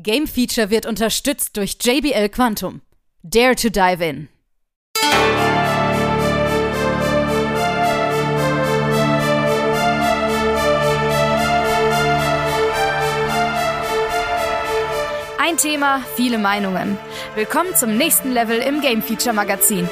Game Feature wird unterstützt durch JBL Quantum. Dare to dive in. Ein Thema, viele Meinungen. Willkommen zum nächsten Level im Game Feature Magazin.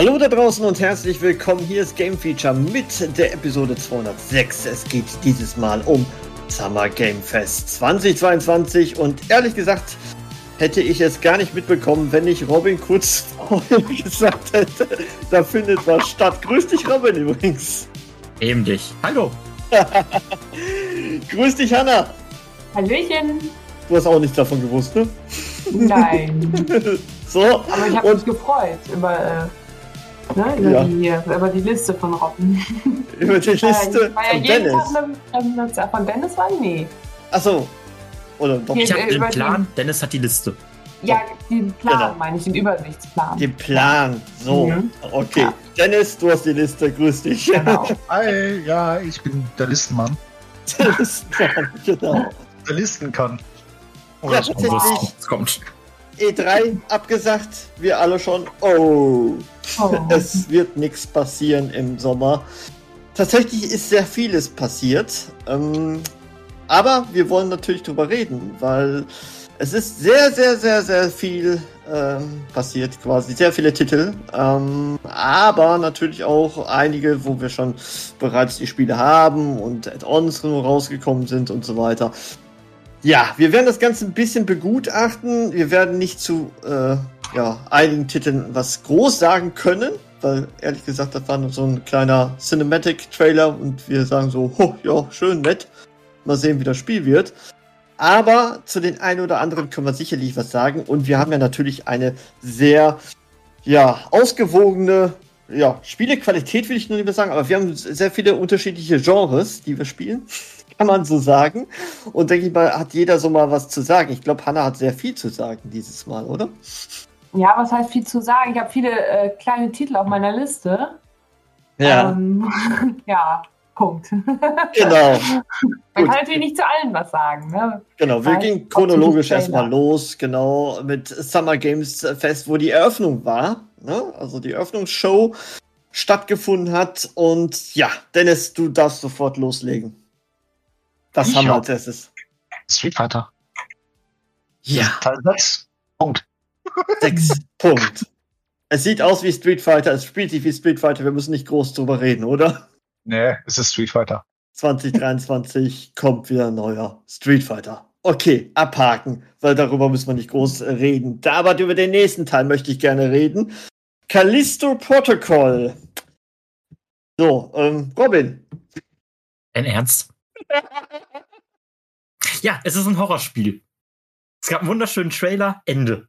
Hallo da draußen und herzlich willkommen. Hier ist Game Feature mit der Episode 206. Es geht dieses Mal um Summer Game Fest 2022 und ehrlich gesagt hätte ich es gar nicht mitbekommen, wenn ich Robin kurz vorher gesagt hätte, da findet was statt. Grüß dich Robin übrigens. Eben dich. Hallo. Grüß dich Hanna. Hallöchen. Du hast auch nichts davon gewusst, ne? Nein. so. Aber ich habe mich gefreut über äh, Ne, über, ja. die, über die Liste von Robben. Über die Liste war ja von jeden Dennis. Tag eine, eine, von Dennis war? Nee. Achso. Oder doch. Ich habe den Plan, Dennis hat die Liste. Ja, den Plan Genau. meine ich, den Übersichtsplan. Den Plan. So. Mhm. Okay. Ja. Dennis, du hast die Liste. Grüß dich. Genau. Hi, ja, ich bin der Listenmann. Der Listenplan, genau. Der Listen kann. Ja, Oder so. tatsächlich. Es kommt. E3 abgesagt. Wir alle schon. Oh. Oh. Es wird nichts passieren im Sommer. Tatsächlich ist sehr vieles passiert. Ähm, aber wir wollen natürlich drüber reden, weil es ist sehr, sehr, sehr, sehr viel ähm, passiert, quasi sehr viele Titel. Ähm, aber natürlich auch einige, wo wir schon bereits die Spiele haben und Add-ons rausgekommen sind und so weiter. Ja, wir werden das Ganze ein bisschen begutachten. Wir werden nicht zu äh, ja, einigen Titeln was groß sagen können, weil ehrlich gesagt, das war so ein kleiner Cinematic-Trailer und wir sagen so, oh, ja, schön, nett. Mal sehen, wie das Spiel wird. Aber zu den einen oder anderen können wir sicherlich was sagen und wir haben ja natürlich eine sehr, ja, ausgewogene, ja, Spielequalität will ich nur mehr sagen, aber wir haben sehr viele unterschiedliche Genres, die wir spielen. Kann man so sagen. Und denke ich mal, hat jeder so mal was zu sagen. Ich glaube, Hannah hat sehr viel zu sagen dieses Mal, oder? Ja, was heißt viel zu sagen? Ich habe viele äh, kleine Titel auf meiner Liste. Ähm, ja, Punkt. genau. Man Gut. kann natürlich nicht zu allen was sagen. Ne? Genau, wir gingen trotzdem chronologisch erstmal los, genau, mit Summer Games Fest, wo die Eröffnung war. Ne? Also die Eröffnungsshow stattgefunden hat. Und ja, Dennis, du darfst sofort loslegen. Das Ich haben wir als erstes. Street Fighter. Ja, Teil 6. Punkt. sechs Punkt. Es sieht aus wie Street Fighter, es spielt sich wie Street Fighter, wir müssen nicht groß drüber reden, oder? Nee, es ist Street Fighter. 2023 kommt wieder ein neuer Street Fighter. Okay, abhaken, weil darüber müssen wir nicht groß äh, reden. Da aber über den nächsten Teil möchte ich gerne reden. Callisto Protocol. So, ähm, Robin. Ein Ernst? Ja, es ist ein Horrorspiel. Es gab einen wunderschönen Trailer. Ende.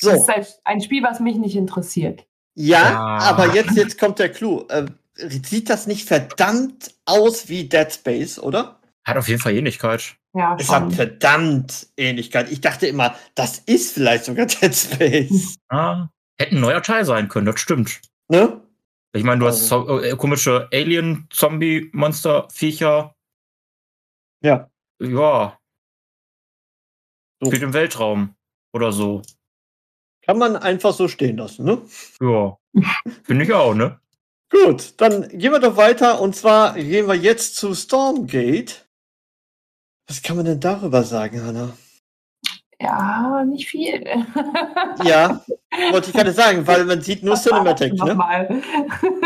So, Das ist ein, ein Spiel, was mich nicht interessiert. ja, Ja. aber jetzt, jetzt kommt der Clou. Ähm, sieht das nicht verdammt aus wie Dead Space, oder? Hat auf jeden Fall Ähnlichkeit. Ja, Es hat verdammt Ähnlichkeit. Ich dachte immer, das ist vielleicht sogar Dead Space. Ah, hätte ein neuer Teil sein können, das stimmt. Ne? Ich meine, du hast Also. so, äh, komische Alien-Zombie-Monster-Viecher. Ja. Ja. So. Spielt im Weltraum. Oder so. Kann man einfach so stehen lassen, ne? Ja. Finde ich auch, ne? Gut, dann gehen wir doch weiter und zwar gehen wir jetzt zu Stormgate. Was kann man denn darüber sagen, Hanna? Ja, nicht viel. Ja, wollte ich gerade sagen, weil man sieht nur Cinematic, ne? nochmal?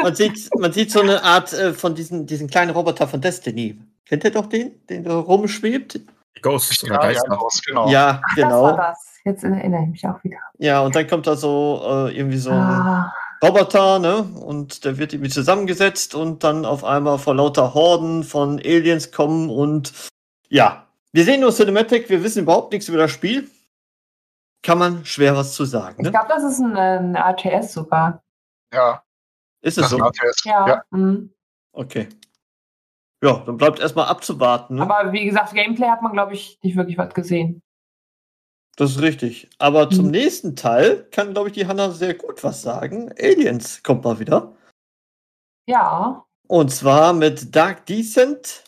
Man sieht, man sieht so eine Art äh, von diesen, diesen kleinen Roboter von Destiny. Kennt ihr doch den, den da rumschwebt? Ghosts oder Ja, ja, Geister. los, genau. Ja, Das war genau. das. Jetzt erinnere ich mich auch wieder. Ja, und dann kommt da so äh, irgendwie so ein Ah, Roboter, ne? Und der wird irgendwie zusammengesetzt und dann auf einmal vor lauter Horden von Aliens kommen und ja, wir sehen nur Cinematic, wir wissen überhaupt nichts über das Spiel. kann man schwer was zu sagen. Ich Ne? glaube, das ist ein, ein RTS sogar. Ja, Ist das es ist so? ein RTS. Ja. ja. Mhm. Okay. Ja, dann bleibt erstmal abzuwarten. Ne? Aber wie gesagt, Gameplay hat man, glaube ich, nicht wirklich was gesehen. Das ist richtig. Aber zum Mhm. nächsten Teil kann, glaube ich, die Hanna sehr gut was sagen. Aliens kommt mal wieder. Ja, Und zwar mit Dark Descent.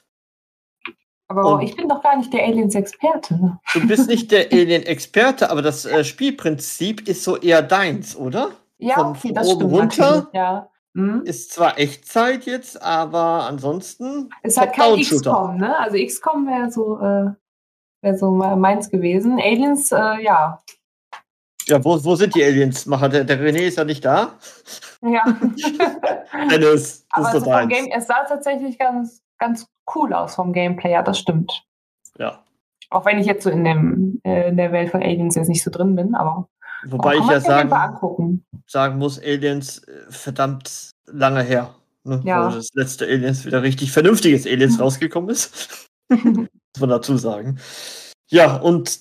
aber Und- ich bin doch gar nicht der Aliens-Experte. Du bist nicht der Alien-Experte, aber das äh, Spielprinzip ist so eher deins, oder? Ja, Von- okay, das oben stimmt runter? Ja. Mhm. Ist zwar Echtzeit jetzt, aber ansonsten. Ist halt kein. XCOM, ne? Also XCOM wäre so, äh, wär so me- meins gewesen. Aliens, äh, ja. Ja, wo, wo sind die Aliens-Macher? Der, der René ist ja nicht da. ja. Dennis, das Aber ist so so vom. Game, es sah tatsächlich ganz, ganz cool aus vom Gameplay, ja, das stimmt. Ja. Auch wenn ich jetzt so in, dem, äh, in der Welt von Aliens jetzt nicht so drin bin, aber Wobei ich ja sagen, sagen muss, Aliens äh, verdammt lange her. Ne? Ja. Wo das letzte Aliens wieder richtig vernünftiges Aliens rausgekommen ist. Muss man dazu sagen. Ja, und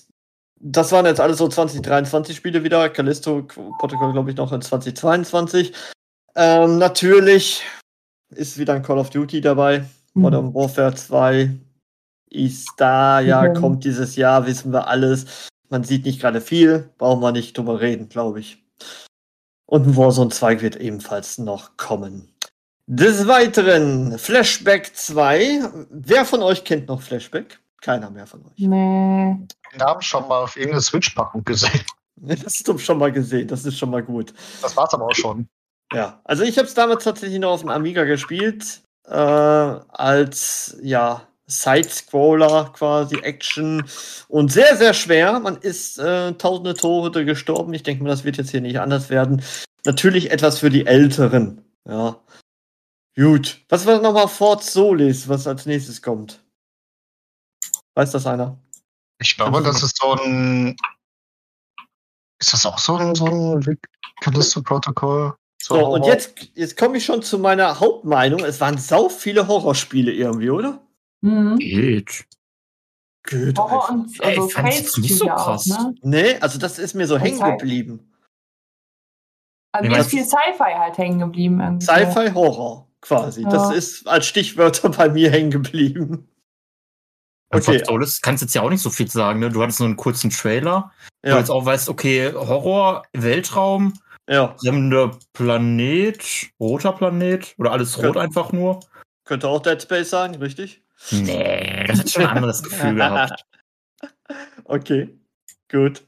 das waren jetzt alles so 2023 Spiele wieder. Callisto Protocol, glaube ich, noch in 2022. Ähm, natürlich ist wieder ein Call of Duty dabei. Mhm. Modern Warfare 2 ist da, ja, Mhm. kommt dieses Jahr, wissen wir alles. Man sieht nicht gerade viel, brauchen wir nicht drüber reden, glaube ich. Und ein Warzone 2 wird ebenfalls noch kommen. Des Weiteren, Flashback 2. Wer von euch kennt noch Flashback? Keiner mehr von euch. Nee. Den Namen schon mal auf irgendeiner Switch-Packung gesehen. Das du schon mal gesehen, das ist schon mal gut. Das war's aber auch schon. Ja, also ich habe es damals tatsächlich noch auf dem Amiga gespielt, äh, als ja Side-Scroller quasi, Action und sehr, sehr schwer. Man ist äh, tausende Tore gestorben. Ich denke mal, das wird jetzt hier nicht anders werden. Natürlich etwas für die Älteren. Ja. Gut. Was war nochmal Fort Solis, was als nächstes kommt? Weiß das einer? Ich glaube, das ist so ein. Ist das auch so ein, so ein Callisto-Protokoll? So, und jetzt, jetzt komme ich schon zu meiner Hauptmeinung. Es waren sau viele Horrorspiele irgendwie, oder? Mhm. Geht. Gut. Horror und Ey, also fand ich jetzt nicht so krass. ne? Nee, also das ist mir so Und hängen Sci- geblieben. Also mir ist viel Sci-Fi halt hängen geblieben. irgendwie. Sci-Fi Horror quasi. Ja. Das ist als Stichwörter bei mir hängen geblieben. Okay. Okay. Solis kannst jetzt ja auch nicht so viel sagen, ne? Du hattest nur einen kurzen Trailer, wo du Ja, jetzt auch weißt, okay, Horror, Weltraum, ja, fremder Planet, roter Planet oder alles rot Ja. einfach nur. könnte auch Dead Space sein, richtig? Nee, das hat schon ein anderes Gefühl gehabt. Okay, gut.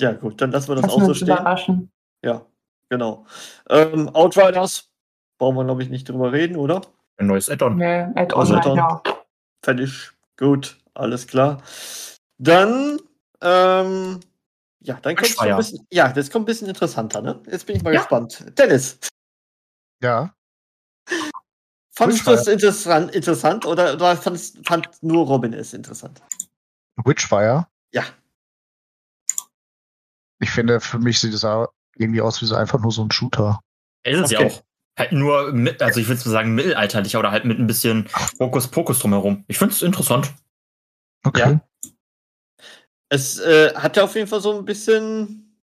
Ja, gut, dann lassen wir das Lass auch so stehen. überraschen. Ja, genau. Ähm, Outriders, brauchen wir, glaube ich, nicht drüber reden, oder? Ein neues Add-on. Nee, Add-on Also Add-on. ja. Fertig. Gut, alles klar. Dann, ähm, ja, dann kommt ein bisschen, ja, das kommt ein bisschen interessanter, ne? Jetzt bin ich mal Ja. gespannt. Dennis, Ja. Fandest du es interessant, interessant oder, oder fandst, fand nur Robin es interessant? Witchfire. Ja. Ich finde, für mich sieht es auch irgendwie aus wie so einfach nur so ein Shooter. Ist es Okay. ja auch. Halt nur, mit, also ich würde sagen mittelalterlicher oder halt mit ein bisschen Hokuspokus drumherum. Ich finde es interessant. Okay. Es äh, hat ja auf jeden Fall so ein bisschen,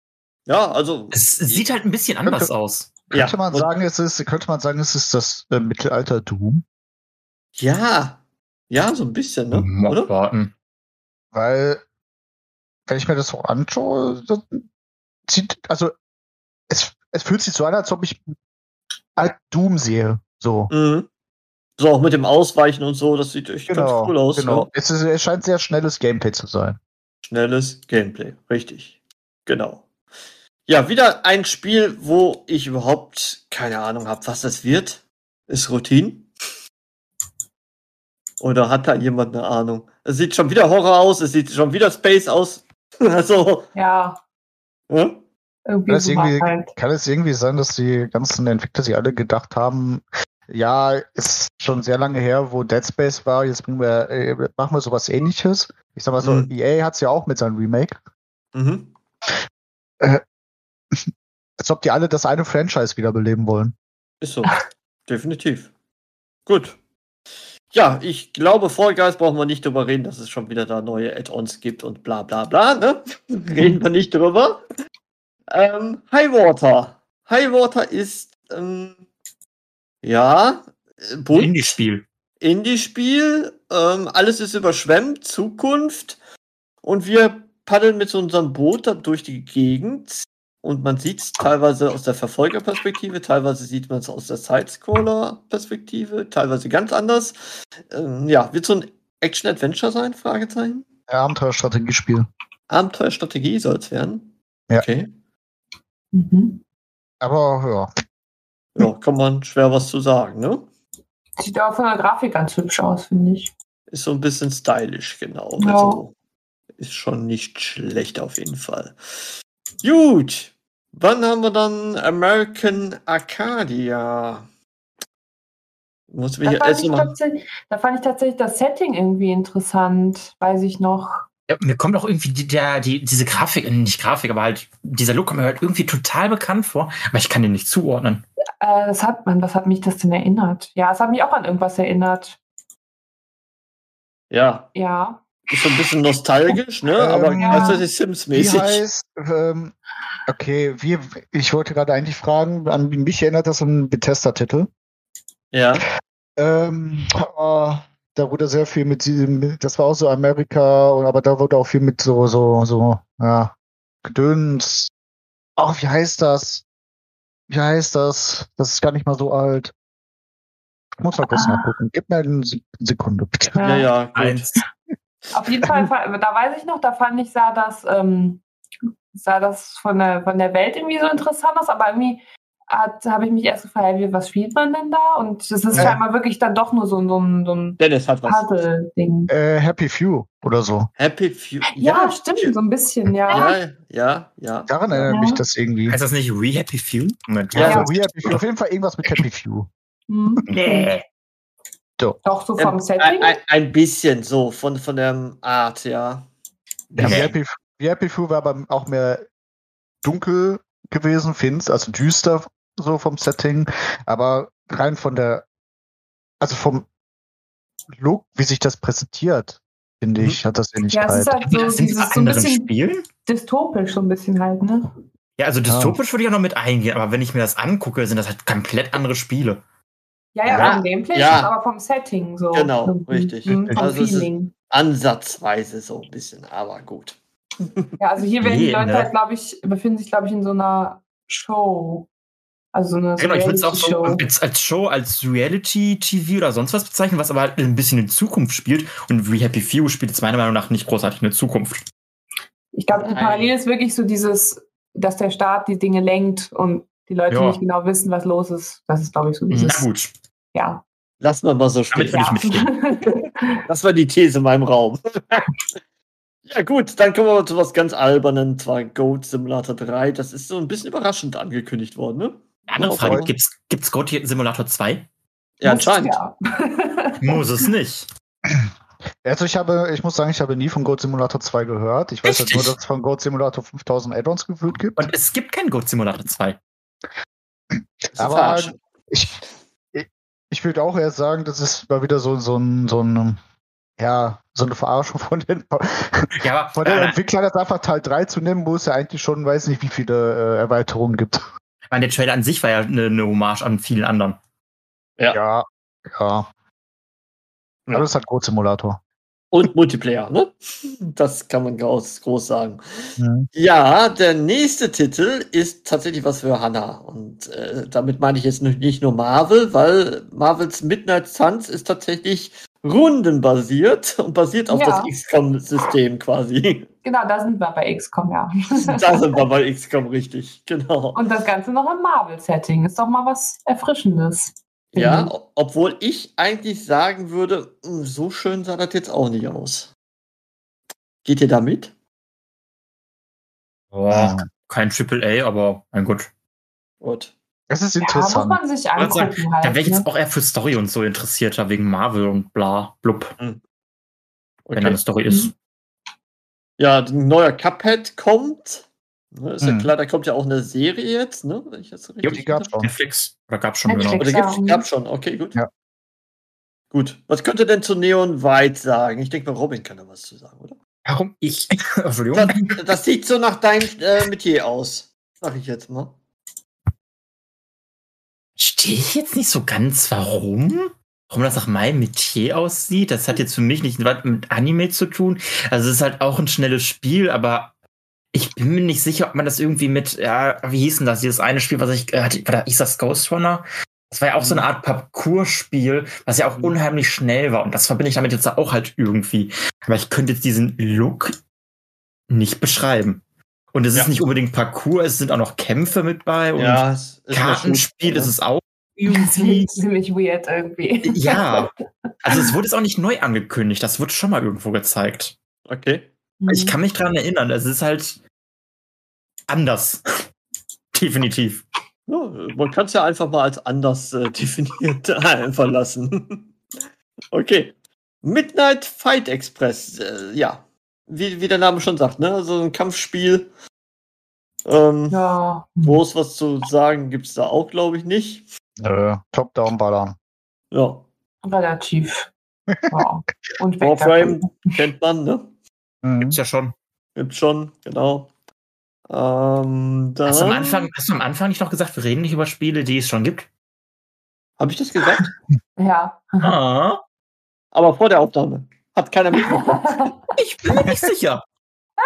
ja, also, Es sieht halt ein bisschen anders aus. Ja, Könnte man und- sagen, es ist, könnte man sagen, es ist das äh, Mittelalter Doom? ja, ja, so ein bisschen, ne? Mal Oder? warten. Weil, wenn ich mir das so anschaue, das sieht, also, es, es fühlt sich so an, als ob ich alt Doom sehe. So. Mhm. So, auch mit dem Ausweichen und so, das sieht echt Genau. ganz cool aus. genau. Ja. Es, ist, es scheint sehr schnelles Gameplay zu sein. Schnelles Gameplay, richtig. Genau. Ja, wieder ein Spiel, wo ich überhaupt keine Ahnung habe, was das wird. Ist Routine. Oder hat da jemand eine Ahnung? Es sieht schon wieder Horror aus, es sieht schon wieder Space aus. also, Ja, ja? irgendwie Kann es, irgendwie, halt. kann es irgendwie sein, dass die ganzen Entwickler sich alle gedacht haben, ja, ist schon sehr lange her, wo Dead Space war, jetzt bringen wir, äh, machen wir sowas ähnliches. Ich sag mal so, Mhm. EA hat's ja auch mit seinem Remake. Mhm. Als ob die alle das eine Franchise wiederbeleben wollen. Ist so. Definitiv. Gut. ja, ich glaube, Fall Guys brauchen wir nicht drüber reden, dass es schon wieder da neue Add-ons gibt und bla bla bla. Ne? reden wir nicht drüber. Ähm, Highwater. Highwater ist ähm, ja bunt. Indie-Spiel. Indie-Spiel. Ähm, alles ist überschwemmt, Zukunft. Und wir paddeln mit so unserem Boot da durch die Gegend. Und man sieht es teilweise aus der Verfolgerperspektive, teilweise sieht man es aus der Sidescroller-Perspektive, teilweise ganz anders. Ähm, ja, wird so ein Action-Adventure sein? Fragezeichen. Abenteuerstrategiespiel. Abenteuerstrategie soll es werden. Ja. Okay. Mhm. Aber ja. Ja, kann man schwer was zu sagen, ne? Sieht auch von der Grafik ganz hübsch aus, finde ich. Ist so ein bisschen stylisch, genau. Ja. Also ist schon nicht schlecht auf jeden Fall. Gut. Wann haben wir dann American Arcadia? Muss da, fand ich tatsächlich, da fand ich tatsächlich das Setting irgendwie interessant, weiß ich noch. Ja, mir kommt auch irgendwie die, der, die, diese Grafik, äh, nicht Grafik, aber halt dieser Look kommt mir halt irgendwie total bekannt vor, aber ich kann den nicht zuordnen. Äh, das hat man, was hat mich das denn erinnert? Ja, es hat mich auch an irgendwas erinnert. Ja. Ja. Ist so ein bisschen nostalgisch, ne? Aber Ähm, ja. ist Sims-mäßig. Wie heißt, ähm, okay, wie, ich wollte gerade eigentlich fragen, an mich erinnert das an einen Bethesda-Titel. Ja. Ähm, oh, da wurde sehr viel mit diesem, das war auch so Amerika, aber da wurde auch viel mit so, so, so, ja, Gedöns. Ach, wie heißt das? Wie heißt das? Das ist gar nicht mal so alt. Ich muss mal kurz Ah. nachgucken. Gib mir eine Sek- Sekunde, bitte. Ja, ja, gut. Eins. Auf jeden Fall, fa- da weiß ich noch, da fand ich, sah das, ähm, sah das von der, von der Welt irgendwie so interessant aus, aber irgendwie habe ich mich erst gefragt, wie, was spielt man denn da? Und es ist Ja. scheinbar wirklich dann doch nur so, ein- so ein, so ein Dennis hat was. Puzzle-Ding. Äh, Happy Few oder so. Happy Few. Ja, stimmt, so ein bisschen, ja. Ja, ja, ja. Daran erinnert Ja. mich das irgendwie. Heißt das nicht We Happy Few? Moment, Ja. Ja, We Happy Few. Auf jeden Fall irgendwas mit Happy Few. Hm. Nee. Doch so vom Ähm, Setting. Ein, ein, bisschen so von, von der Art, ja. Ja, Nee. Happy, We Happy Few war aber auch mehr dunkel gewesen, finst, also düster so vom Setting, aber rein von der, also vom Look, wie sich das präsentiert, finde ich, hat das Ja, es Ähnlichkeit. ist halt so, dieses, so ein bisschen Spielen? dystopisch, so ein bisschen halt, ne? Ja, also dystopisch würde ich auch noch mit eingehen, aber wenn ich mir das angucke, sind das halt komplett andere Spiele. Ja, ja, Ja, vom Gameplay, ja. aber vom Setting so. Genau, irgendwie. richtig. Mhm, vom Also es ist- Feeling. Ansatzweise so ein bisschen, aber gut. Ja, also hier werden die Leute ne? halt, glaube ich, befinden sich, glaube ich, in so einer Show. Also so eine Genau, ich würde es auch so als, als Show, als Reality-TV oder sonst was bezeichnen, was aber halt ein bisschen in Zukunft spielt. Und We Happy Few spielt jetzt meiner Meinung nach nicht großartig in der Zukunft. Ich glaube, die. Parallel ist wirklich so dieses, dass der Staat die Dinge lenkt und die Leute Ja. nicht genau wissen, was los ist. Das ist, glaube ich, so dieses. Na gut, Ja. Lassen wir mal so stehen. Damit will ich mitgehen. Das war die These in meinem Raum. ja, gut, dann kommen wir zu was ganz Albernen, zwar Goat Simulator 3. Das ist so ein bisschen überraschend angekündigt worden, ne? andere Frage, voll. gibt's, gibt's Goat Simulator 2? Ja, Muss- anscheinend. Ja. Muss es nicht. Also ich habe, ich muss sagen, ich habe nie von Goat Simulator 2 gehört. Ich weiß halt nur, dass es von Goat Simulator 5000 Add-ons gefühlt gibt. Und es gibt kein Goat Simulator 2. Das ist Aber ich, ich, ich würde auch erst sagen, das ist mal wieder so, so ein, so ein, ja, so eine Verarschung von den, Ja, aber von den äh, Entwicklern, das einfach Teil 3 zu nennen, wo es ja eigentlich schon, weiß nicht, wie viele äh, Erweiterungen gibt. ich meine, der Trailer an sich war ja eine, eine Hommage an vielen anderen. Ja. Ja, ja. Aber das ist halt Goat Simulator. Und Multiplayer, ne? Das kann man groß, groß sagen. Mhm. Ja, der nächste Titel ist tatsächlich was für Hannah. Und äh, damit meine ich jetzt nicht nicht nur Marvel, weil Marvels Midnight Suns ist tatsächlich rundenbasiert und basiert auf Ja. das XCOM-System quasi. Genau, da sind wir bei XCOM, ja. da sind wir bei XCOM richtig, genau. Und das Ganze noch im Marvel-Setting. Ist doch mal was Erfrischendes. Ja, Mhm. obwohl ich eigentlich sagen würde, "Hm, so schön sah das jetzt auch nicht aus. Geht ihr damit? Boah, kein AAA, aber mein Gott. Gut. Es ist Ja, muss interessant. man sich wollte sagen, angucken halt. Da wäre ich ne? jetzt auch eher für Story und so interessierter, wegen Marvel und bla, blub, wenn da Okay. eine Story ist. Ja, ein neuer Cuphead kommt. Ne, ist ja Hm. klar, da kommt ja auch eine Serie jetzt, ne? Wenn ich das Ja, die gab's schon. Netflix, oder gab's schon, Netflix. genau. Oder mhm. gab's schon, okay, gut. Ja. Gut. Was könnte denn zu Neon White sagen? Ich denke mal, Robin kann da was zu sagen, oder? Warum ich? Entschuldigung. Das, das sieht so nach deinem äh, Metier aus. Sag ich jetzt mal. Stehe ich jetzt nicht so ganz, warum? Warum das nach meinem Metier aussieht? Das hat jetzt für mich nicht was mit Anime zu tun. Also es ist halt auch ein schnelles Spiel, aber ich bin mir nicht sicher, ob man das irgendwie mit, ja, wie hieß denn das? Dieses eine Spiel, was ich, äh, hatte, war da, hieß das Ghost Runner? Das war ja auch so eine Art Parcours-Spiel, was ja auch unheimlich schnell war. Und das verbinde ich damit jetzt auch halt irgendwie. Aber ich könnte jetzt diesen Look nicht beschreiben. Und es Ja. ist nicht unbedingt Parcours, es sind auch noch Kämpfe mit bei und Ja, es ist Kartenspiel ist es auch irgendwie. ziemlich weird irgendwie. Ja. Also es wurde jetzt auch nicht neu angekündigt, das wurde schon mal irgendwo gezeigt. Okay. Ich kann mich dran erinnern, es ist halt anders. Definitiv. Ja, man kann es ja einfach mal als anders äh, definiert einfach lassen. okay. Midnight Fight Express. Äh, ja. Wie, wie der Name schon sagt, ne? Also ein Kampfspiel. Ähm, Ja. Groß was zu sagen gibt's da auch, glaube ich, nicht. Nö, Top-Down ballern. Ja. Relativ. Ja. Und Warframe kennt man, ne? Mhm. Gibt's ja schon. Gibt's schon, genau. Ähm, dann. Hast du, am Anfang, hast du am Anfang nicht noch gesagt, wir reden nicht über Spiele, die es schon gibt? Hab ich das gesagt? Ja. Ah, Aber vor der Aufnahme. Hat keiner mitbekommen. ich bin mir nicht sicher.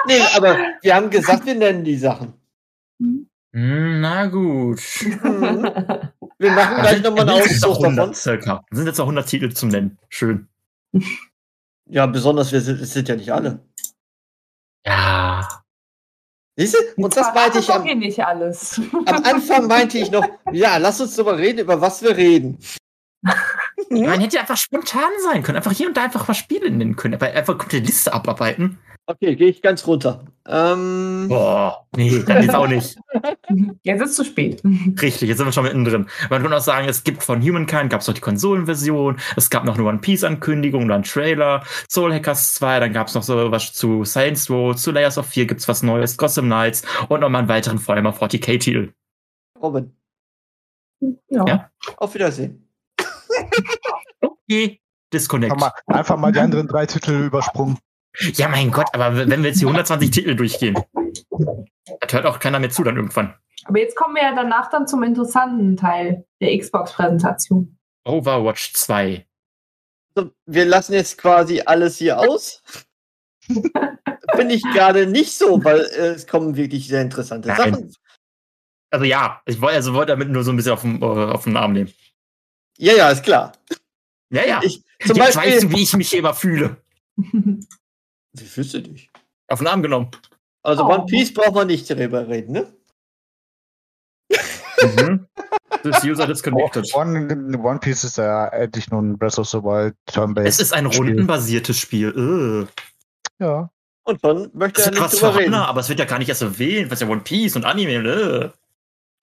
nee, aber wir haben gesagt, wir nennen die Sachen. Hm, Na gut. Wir machen gleich nochmal einen Dann sind es auch Auszug 100 davon. circa. Dann sind jetzt auch 100 Titel zum Nennen. Schön. Ja, besonders, wir sind, es sind ja nicht alle. Ja. Siehst du? Und das meinte ich am, hier nicht alles. am Anfang meinte ich noch, ja, lass uns darüber reden, über was wir reden. Man hätte ja einfach spontan sein können. Einfach hier und da einfach mal Spiele nennen können. Aber einfach komplette Liste abarbeiten. Okay, gehe ich ganz runter. Ähm, Boah, nee, dann ist auch nicht. Jetzt ist es zu spät. Richtig, jetzt sind wir schon mittendrin. Man kann auch sagen, es gibt von Humankind, gab es noch die Konsolenversion, es gab noch eine One Piece-Ankündigung oder einen Trailer, Soul Hackers 2, dann gab es noch so was zu Science Row, zu Layers of 4 gibt's was Neues, Gotham Knights und nochmal einen weiteren Vorher 40k-Titel. Robin, Ja. Ja. auf Wiedersehen. Okay, Disconnect. Einfach mal, einfach mal die anderen drei Titel übersprungen. Ja, mein Gott, aber wenn wir jetzt die 120 Titel durchgehen, das hört auch keiner mehr zu dann irgendwann. Aber jetzt kommen wir ja danach dann zum interessanten Teil der Xbox-Präsentation. Overwatch 2. So, wir lassen jetzt quasi alles hier aus. Finde ich gerade nicht so, weil äh, es kommen wirklich sehr interessante Nein. Sachen. Also ja, ich wollte also wollte damit nur so ein bisschen auf den, äh, auf den Arm nehmen. Ja, ja, ist klar. Ja, ja. Ich, zum Jetzt Beispiel. weißt du, wie ich mich hier immer fühle. Wie fühlst du dich? Auf den Arm genommen. Also Oh. One Piece braucht man nicht darüber reden, ne? Mhm. This user disconnected. One, One Piece ist ja endlich nur ein Breath of the Wild Turn-Based. Es ist ein Spiel. rundenbasiertes Spiel. Äh. Ja. Und schon möchte Das er ist nicht drüber für reden. Hannah, aber es wird ja gar nicht erst erwähnt, was ja One Piece und Anime. Äh.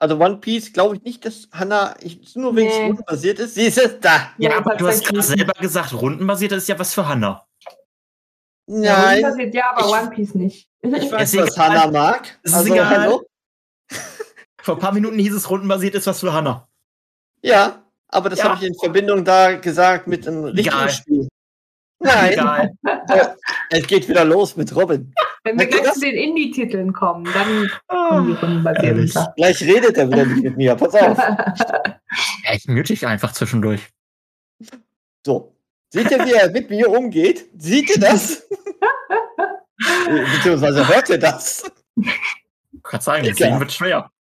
Also One Piece glaube ich nicht, dass Hannah ich, nur wegen Nee. es basiert ist. Sie ist es da. Ja, Ja, aber du hast gerade selber gesagt, rundenbasiert ist ja was für Hannah. Nein, Ja, ja aber Ich- One Piece nicht. ich weiß, Ist was egal. Hannah mag. Ist also, egal. hallo? Vor ein paar Minuten hieß es, rundenbasiert ist was für Hannah. Ja, aber das Ja. habe ich in Verbindung da gesagt mit einem richtigen Egal. Spiel. Nein, Egal. es geht wieder los mit Robin. Wenn wir gleich das? zu den Indie-Titeln kommen, dann kommen die rundenbasiert Ehrlich. unter. Gleich redet er wieder nicht mit mir. Pass auf. Ja, ich mute dich einfach zwischendurch. So. Seht ihr, wie er mit mir umgeht? Seht ihr das? Beziehungsweise hört ihr das? Ich kann sagen, das. Leben wird schwer.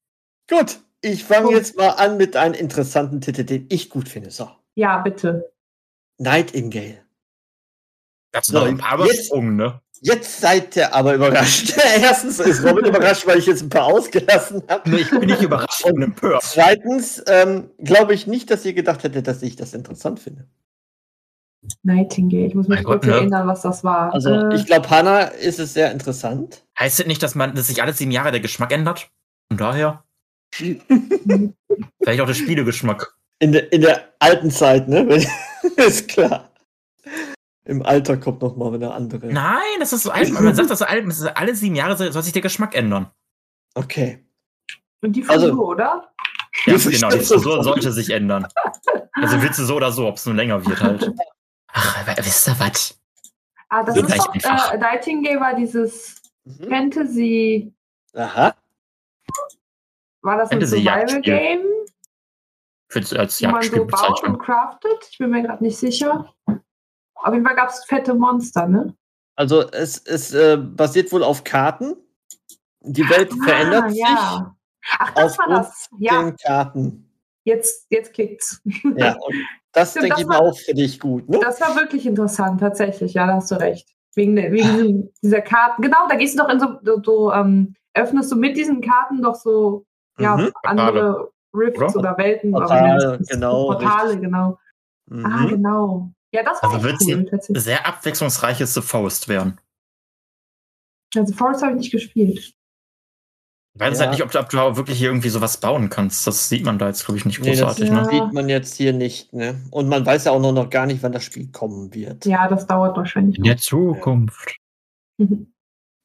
Gut, ich fange jetzt mal an mit einem interessanten Titel, den ich gut finde. So. ja, bitte. Nightingale. Dazu So, noch ein paar jetzt- übersprungen, ne? Jetzt seid ihr aber überrascht. Erstens ist Robin überrascht, weil ich jetzt ein paar ausgelassen habe. Nee, ich bin nicht überrascht und empört. Zweitens ähm, glaube ich nicht, dass ihr gedacht hättet, dass ich das interessant finde. Nightingale. Ich muss mich Mein kurz Gott, ne? erinnern, was das war. Also Äh, ich glaube, Hannah ist es sehr interessant. Heißt das nicht, dass man, dass sich alle sieben Jahre der Geschmack ändert? Von daher. Vielleicht auch der Spielegeschmack. In der, in der alten Zeit, ne? ist klar. Im Alter kommt noch mal eine andere. Nein, das ist so alt. Man sagt, dass alle, sieben Jahre soll sich der Geschmack ändern. Okay. und die also- du, oder? Ja, genau, die Frisur sollte sich ändern. Also willst du so oder so, ob es nun länger wird halt. Ach, wisst ihr was? Ah, das ist doch, äh, Nightingale war dieses Mhm. Fantasy, Aha. war das ein. Survival-Game, Für, als wo man so Jagdspiel baut und craftet? Ich bin mir gerade nicht sicher. Auf jeden Fall gab es fette Monster, ne? Also es, es äh, basiert wohl auf Karten. Die Welt verändert ah, sich ja. Ach, das war das. Ja, den Karten. jetzt, jetzt klickt's. Ja, und das Stimmt, denke das ich mal war- auch für dich gut, ne? Das war wirklich interessant, tatsächlich. Ja, da hast du recht. Wegen, wegen dieser Karten. Genau, da gehst du doch in so, so, so ähm, öffnest du mit diesen Karten doch so ja, Mhm. andere Rifts Oder? oder Welten. Portale, genau, Portale, richtig. genau. Mhm. Ah, genau. Ja, das war Also wird's cool, ein-. Sehr abwechslungsreiches The Forest werden. Also Forest habe ich nicht gespielt. Ich weiß Ja. halt nicht, ob, du- ob du auch wirklich hier irgendwie sowas bauen kannst. Das sieht man da jetzt, glaube ich, nicht Nee, das großartig. ja. ne? sieht man jetzt hier nicht, ne? Und man weiß ja auch noch, noch gar nicht, wann das Spiel kommen wird. Ja, das dauert wahrscheinlich. In der Zukunft.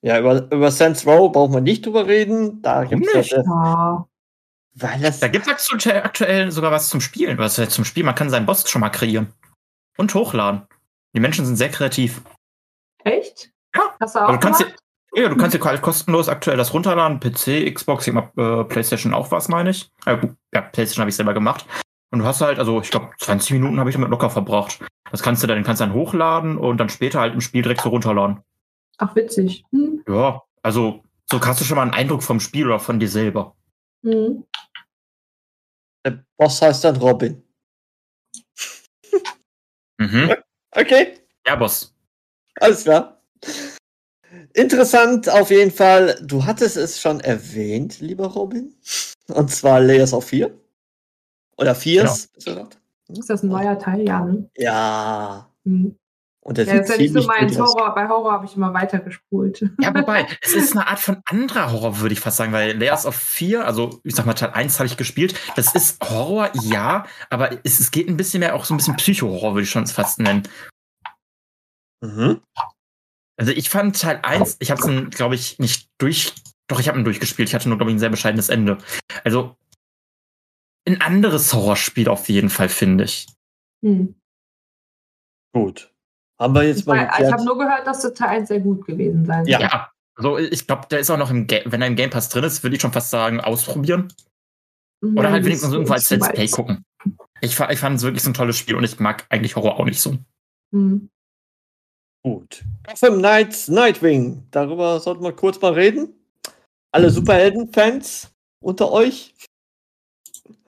Ja, über, über Saints Row braucht man nicht drüber reden. Da Warum gibt's ja ja. weil das Da gibt es aktuell, sogar was zum Spielen. Was zum Spiel? Man kann seinen Boss schon mal kreieren. Und hochladen. Die Menschen sind sehr kreativ. Echt? Ja. Hast du auch Also du kannst? Ja, du kannst dir halt kostenlos aktuell das runterladen. PC, Xbox, ich glaub, äh, PlayStation auch was, meine ich. Äh, ja, PlayStation habe ich selber gemacht. Und du hast halt, also ich glaube, 20 Minuten habe ich damit locker verbracht. Das kannst du dann, kannst dann hochladen und dann später halt im Spiel direkt so runterladen. Ach, witzig. Hm. Ja, also so hast du schon mal einen Eindruck vom Spiel oder von dir selber. Hm. der Boss heißt dann Robin. Mhm. Okay, Ja, Boss. alles klar. Interessant auf jeden Fall. Du hattest es schon erwähnt, lieber Robin. Und zwar Layers of 4. Oder 4 Ist das ein neuer Teil? Ja, ne? Ja. Hm. Und der Ja, das ist ja nicht so mein. Horror. Bei Horror habe ich immer weitergespult. Ja, wobei, es ist eine Art von anderer Horror, würde ich fast sagen, weil Layers of 4, also ich sag mal, Teil 1 habe ich gespielt. Das ist Horror, ja, aber es, es geht ein bisschen mehr auch so ein bisschen Psycho-Horror, würde ich schon fast nennen. Mhm. Also ich fand Teil 1, ich habe es, glaube ich, nicht durch. Doch, ich habe ihn durchgespielt. Ich hatte nur, glaube ich, ein sehr bescheidenes Ende. Also ein anderes Horrorspiel auf jeden Fall, finde ich. Hm. Gut. Haben wir jetzt Ich, mal mein, ich habe nur gehört, dass der Teil 1 sehr gut gewesen sein Ja. soll. Ja. Also ich glaube, der ist auch noch im Game, wenn er im Game Pass drin ist, würde ich schon fast sagen, ausprobieren. Oder Ja, halt wenigstens irgendwo als Let's. Play gucken. Ich, ich fand es wirklich so ein tolles Spiel und ich mag eigentlich Horror auch nicht so. Hm. Gut. Gotham Knights Nightwing. Darüber sollten wir kurz mal reden. Alle Superhelden-Fans unter euch.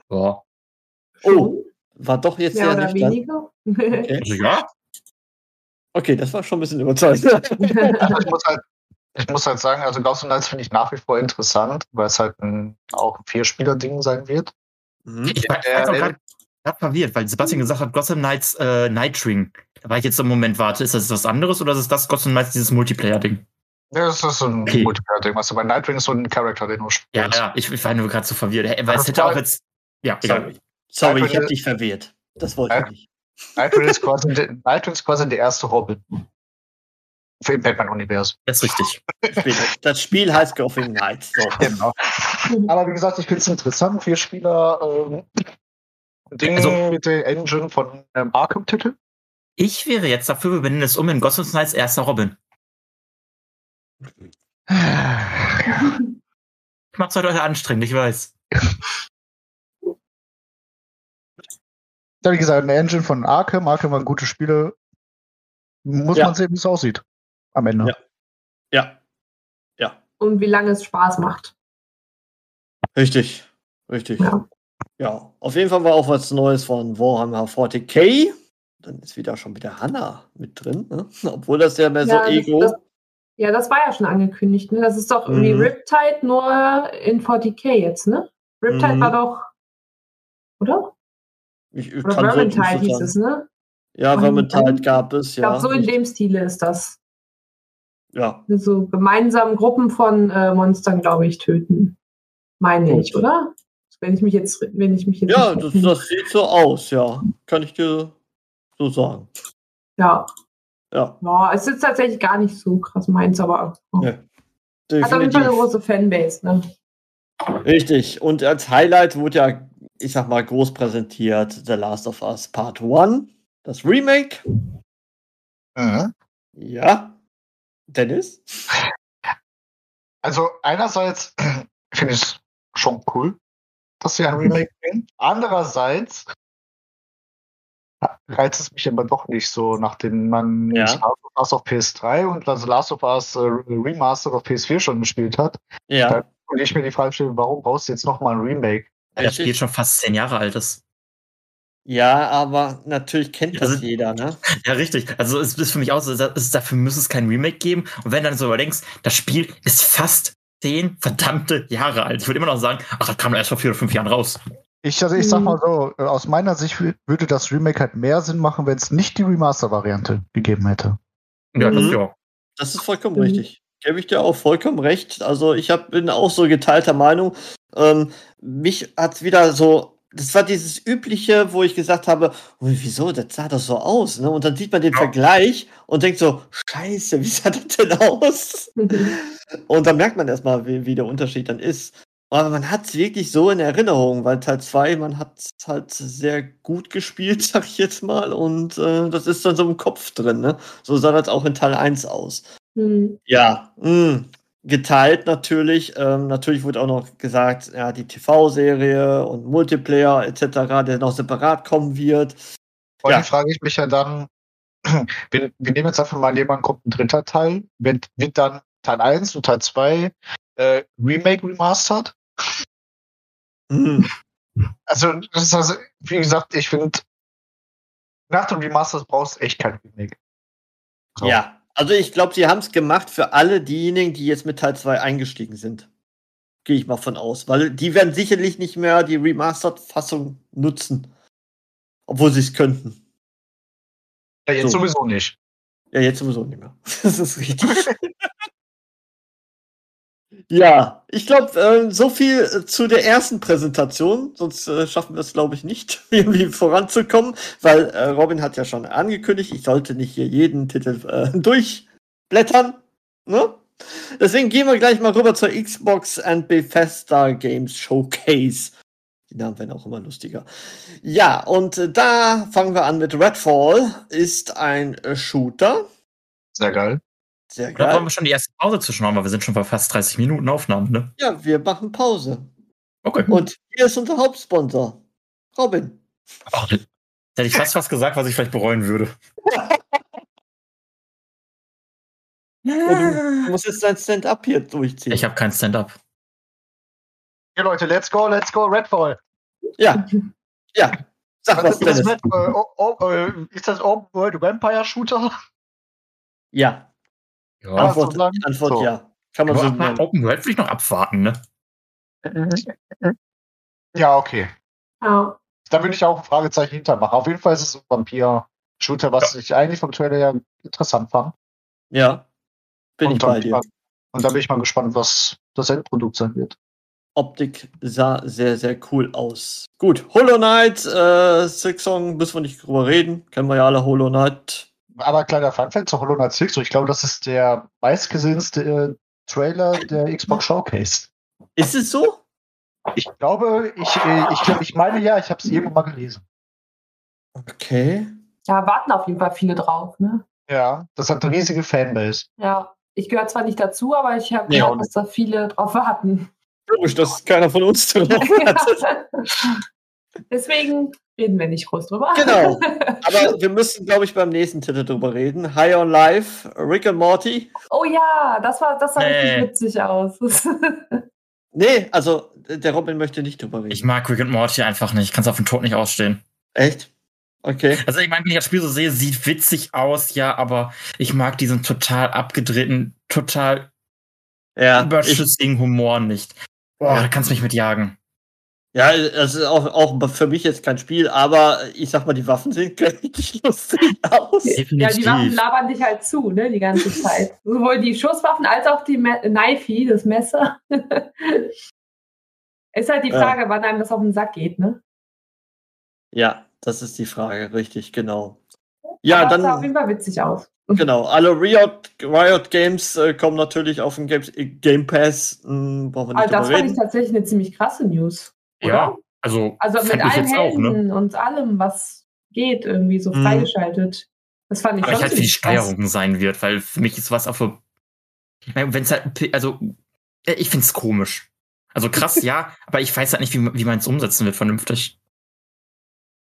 Ja. Oh, war doch jetzt sehr oder nüchtern. weniger. Okay. Also ja, okay, das war schon ein bisschen überzeugend. Also ich, muss halt, ich muss halt sagen, also Gotham Knights finde ich nach wie vor interessant, weil es halt ein, auch ein Vierspieler-Ding sein wird. Mhm. ich war gerade verwirrt, weil Sebastian gesagt hat, Gotham Knights äh, Nightwing. Da war ich jetzt im Moment, warte, ist das was anderes oder ist es das Gotham Knights, dieses Multiplayer-Ding? Ja, das ist so ein Okay. Multiplayer-Ding. Was du bei Nightwing ist so ein Charakter, den du Ja, spielst. ja, ich, ich war nur gerade so verwirrt. Weil es hätte auch jetzt. Ja, egal. Sorry, ich Nightwing- habe dich verwirrt. Das wollte ich Ja. nicht. Nightwing ist quasi, der- Nightwing ist quasi der erste Robin. Für im Batman-Universum. Das ist richtig. Spiel- Das Spiel heißt Gotham Knights. So. Genau. Aber wie gesagt, ich finde es interessant, vier Spieler ähm, Ding Also- mit der Engine von ähm, Arkham-Titel. Ich wäre jetzt dafür, wir benennen es um in Gotham Knights erster Robin. Ich mach's heute anstrengend, ich weiß. Ja, wie gesagt, eine Engine von Arkham. Arkham waren gute Spiele. Muss Ja. man sehen, wie es aussieht. Am Ende. Ja. Ja, ja, Und wie lange es Spaß macht. richtig. Richtig. Ja. Ja, auf jeden Fall war auch was Neues von Warhammer 40k. Dann ist wieder schon wieder Hannah mit drin, ne? obwohl das ja mehr so das- Ego. das- Ja, das war ja schon angekündigt. Ne? Das ist doch irgendwie Mhm. Riptide nur in 40k jetzt, ne? Riptide Mhm. war doch. Oder? Ich, ich Oder Vermintide hieß es, ne? Ja, Vermintide gab es, Ich ja. glaube, so in dem Stile ist das. ja. So gemeinsam Gruppen von äh, Monstern, glaube ich, töten. Meine Gut. ich, oder? Wenn ich mich jetzt, wenn ich mich jetzt ja, das, das sieht so aus, ja. Kann ich dir so sagen. ja. Ja, ja, es ist tatsächlich gar nicht so krass meins, aber oh. Ja, hat auf jeden Fall eine große Fanbase, ne? Richtig. Und als Highlight wurde ja ich sag mal, groß präsentiert The Last of Us Part 1, das Remake. Mhm. Ja. Dennis? Also einerseits finde ich es schon cool, dass sie ein Remake bringen. Andererseits reizt es mich aber doch nicht so, nachdem man Ja. Last of Us auf PS3 und das Last of Us äh, Remastered auf PS4 schon gespielt hat. Ja. Und ich mir die Frage stelle, warum brauchst du jetzt nochmal ein Remake? Das Spiel schon fast zehn Jahre alt ist. Ja, aber natürlich kennt das Also- jeder, ne? Ja, richtig. Also es ist für mich auch so, es ist, dafür müsste es kein Remake geben. Und wenn du dann so überdenkst, das Spiel ist fast zehn verdammte Jahre alt. Ich würde immer noch sagen, ach, das kam doch erst vor vier oder fünf Jahren raus. Ich, also ich sag mal so, äh, aus meiner Sicht wü- würde das Remake halt mehr Sinn machen, wenn es nicht die Remaster-Variante gegeben hätte. Ja, das Mhm. ja. Das ist vollkommen Mhm. richtig. Gebe ich dir auch vollkommen recht. Also ich hab, bin auch so geteilter Meinung. Ähm, mich hat's wieder so, das war dieses übliche, wo ich gesagt habe, wieso, das sah doch so aus, ne? Und dann sieht man den Ja. Vergleich und denkt so, scheiße, wie sah das denn aus? Und dann merkt man erstmal, wie, wie der Unterschied dann ist. Aber man hat es wirklich so in Erinnerung, weil Teil 2, man hat es halt sehr gut gespielt, sag ich jetzt mal. Und äh, das ist dann so im Kopf drin, ne? So sah das auch in Teil 1 aus. Hm. Ja, mh, geteilt natürlich. Ähm, natürlich wurde auch noch gesagt, ja, die TV-Serie und Multiplayer etc., der noch separat kommen wird. Und Ja. frage ich mich ja dann, wir, wir nehmen jetzt einfach mal jemanden, kommt ein dritter Teil, wird, wird dann Teil 1 und Teil 2 äh, Remake remastered? Hm. Also, das ist also, wie gesagt, ich finde, nach dem Remaster brauchst du echt kein Remake. So. Ja, also ich glaube, sie haben es gemacht für alle diejenigen, die jetzt mit Teil 2 eingestiegen sind. Gehe ich mal von aus, weil die werden sicherlich nicht mehr die Remastered-Fassung nutzen. Obwohl sie es könnten. Ja, jetzt So. sowieso nicht. Ja, jetzt sowieso nicht mehr. Das ist richtig. ja, ich glaube, äh, so viel äh, zu der ersten Präsentation. Sonst äh, schaffen wir es, glaube ich, nicht, irgendwie voranzukommen, weil äh, Robin hat ja schon angekündigt, ich sollte nicht hier jeden Titel äh, durchblättern. Ne? Deswegen gehen wir gleich mal rüber zur Xbox and Bethesda Games Showcase. Die Namen werden auch immer lustiger. Ja, und äh, da fangen wir an mit Redfall. Ist ein Shooter. Sehr geil. Sehr Da wollen geil. wir schon die erste Pause zwischenhauen, weil wir sind schon bei fast 30 Minuten Aufnahmen, ne? Ja, wir machen Pause. Okay. Und hier ist unser Hauptsponsor. Robin. Da hätte ich fast was gesagt, was ich vielleicht bereuen würde. Du musst jetzt dein Stand-up hier durchziehen. Ich habe kein Stand-up. Ja, Leute, let's go, let's go, Redfall. ja. Ja. Sag was, Was ist, das. Red, äh, oh, oh, äh, ist das Open World Vampire Shooter? Ja. Ja, Antwort, so? Antwort So. ja. Kann man so aber nennen. Open World will ich noch abwarten, ne? Ja, okay. Ja. Da würde ich auch ein Fragezeichen hintermachen. Auf jeden Fall ist es ein Vampir-Shooter, was ich eigentlich vom Trailer ja interessant fand. Ja. Bin und, ich da bei bin ich dir. mal, und da bin ich mal gespannt, was das Endprodukt sein wird. Optik sah sehr, sehr cool aus. Gut, Hollow Knight, äh, Six Song, müssen wir nicht drüber reden. Kennen wir ja alle Hollow Knight. Aber kleiner Funfact zu Hollow Knight 6, ich glaube, das ist der meistgesehenste äh, Trailer der Xbox Showcase. Ist es so? Ich glaube, ich, äh, ich, glaub, ich meine ja, ich habe es irgendwo mal gelesen. Okay. Da warten auf jeden Fall viele drauf, ne? Ja, das hat eine riesige Fanbase. Ja. Ich gehöre zwar nicht dazu, aber ich habe auch gehört, dass da viele drauf warten. Logisch, dass keiner von uns drauf hat. Deswegen reden wir nicht groß drüber. Genau. Aber wir müssen, glaube ich, beim nächsten Titel drüber reden. High on Life, Rick and Morty. Oh ja, das war das sah Nee. richtig witzig aus. Nee, also der Robin möchte nicht drüber reden. Ich mag Rick and Morty einfach nicht. Ich kann es auf den Tod nicht ausstehen. Echt? Okay. Also ich meine, wenn ich das Spiel so sehe, sieht witzig aus, ja, aber ich mag diesen total abgedrehten, total Ja, ich, überschüssigen Humor nicht. Boah, da kannst du mich mit jagen. Ja, es ist auch, auch für mich jetzt kein Spiel, aber ich sag mal, die Waffen sehen richtig lustig aus. ja, die Waffen labern dich halt zu, ne, die ganze Zeit. Sowohl die Schusswaffen als auch die Me Knifey, das Messer. Ist halt die Ja. Frage, wann einem das auf den Sack geht, ne? Ja, das ist die Frage, richtig, genau. Ja, Aber es sah auf jeden dann, Fall witzig aus. genau, alle Riot, Riot Games äh, kommen natürlich auf den Games, äh, Game Pass. Hm, brauchen wir nicht Also das fand ich reden. tatsächlich eine ziemlich krasse News. Ja, Oder? Also, Also mit allen jetzt auch, ne? Helden und allem, was geht, irgendwie so Mhm. freigeschaltet. Das fand ich Aber ich halt, wie die. Steuerung sein wird, weil für mich ist was auch für. Wenn es halt, also, ich find's komisch. Also krass, ja, aber ich weiß halt nicht, wie, wie man es umsetzen wird, vernünftig.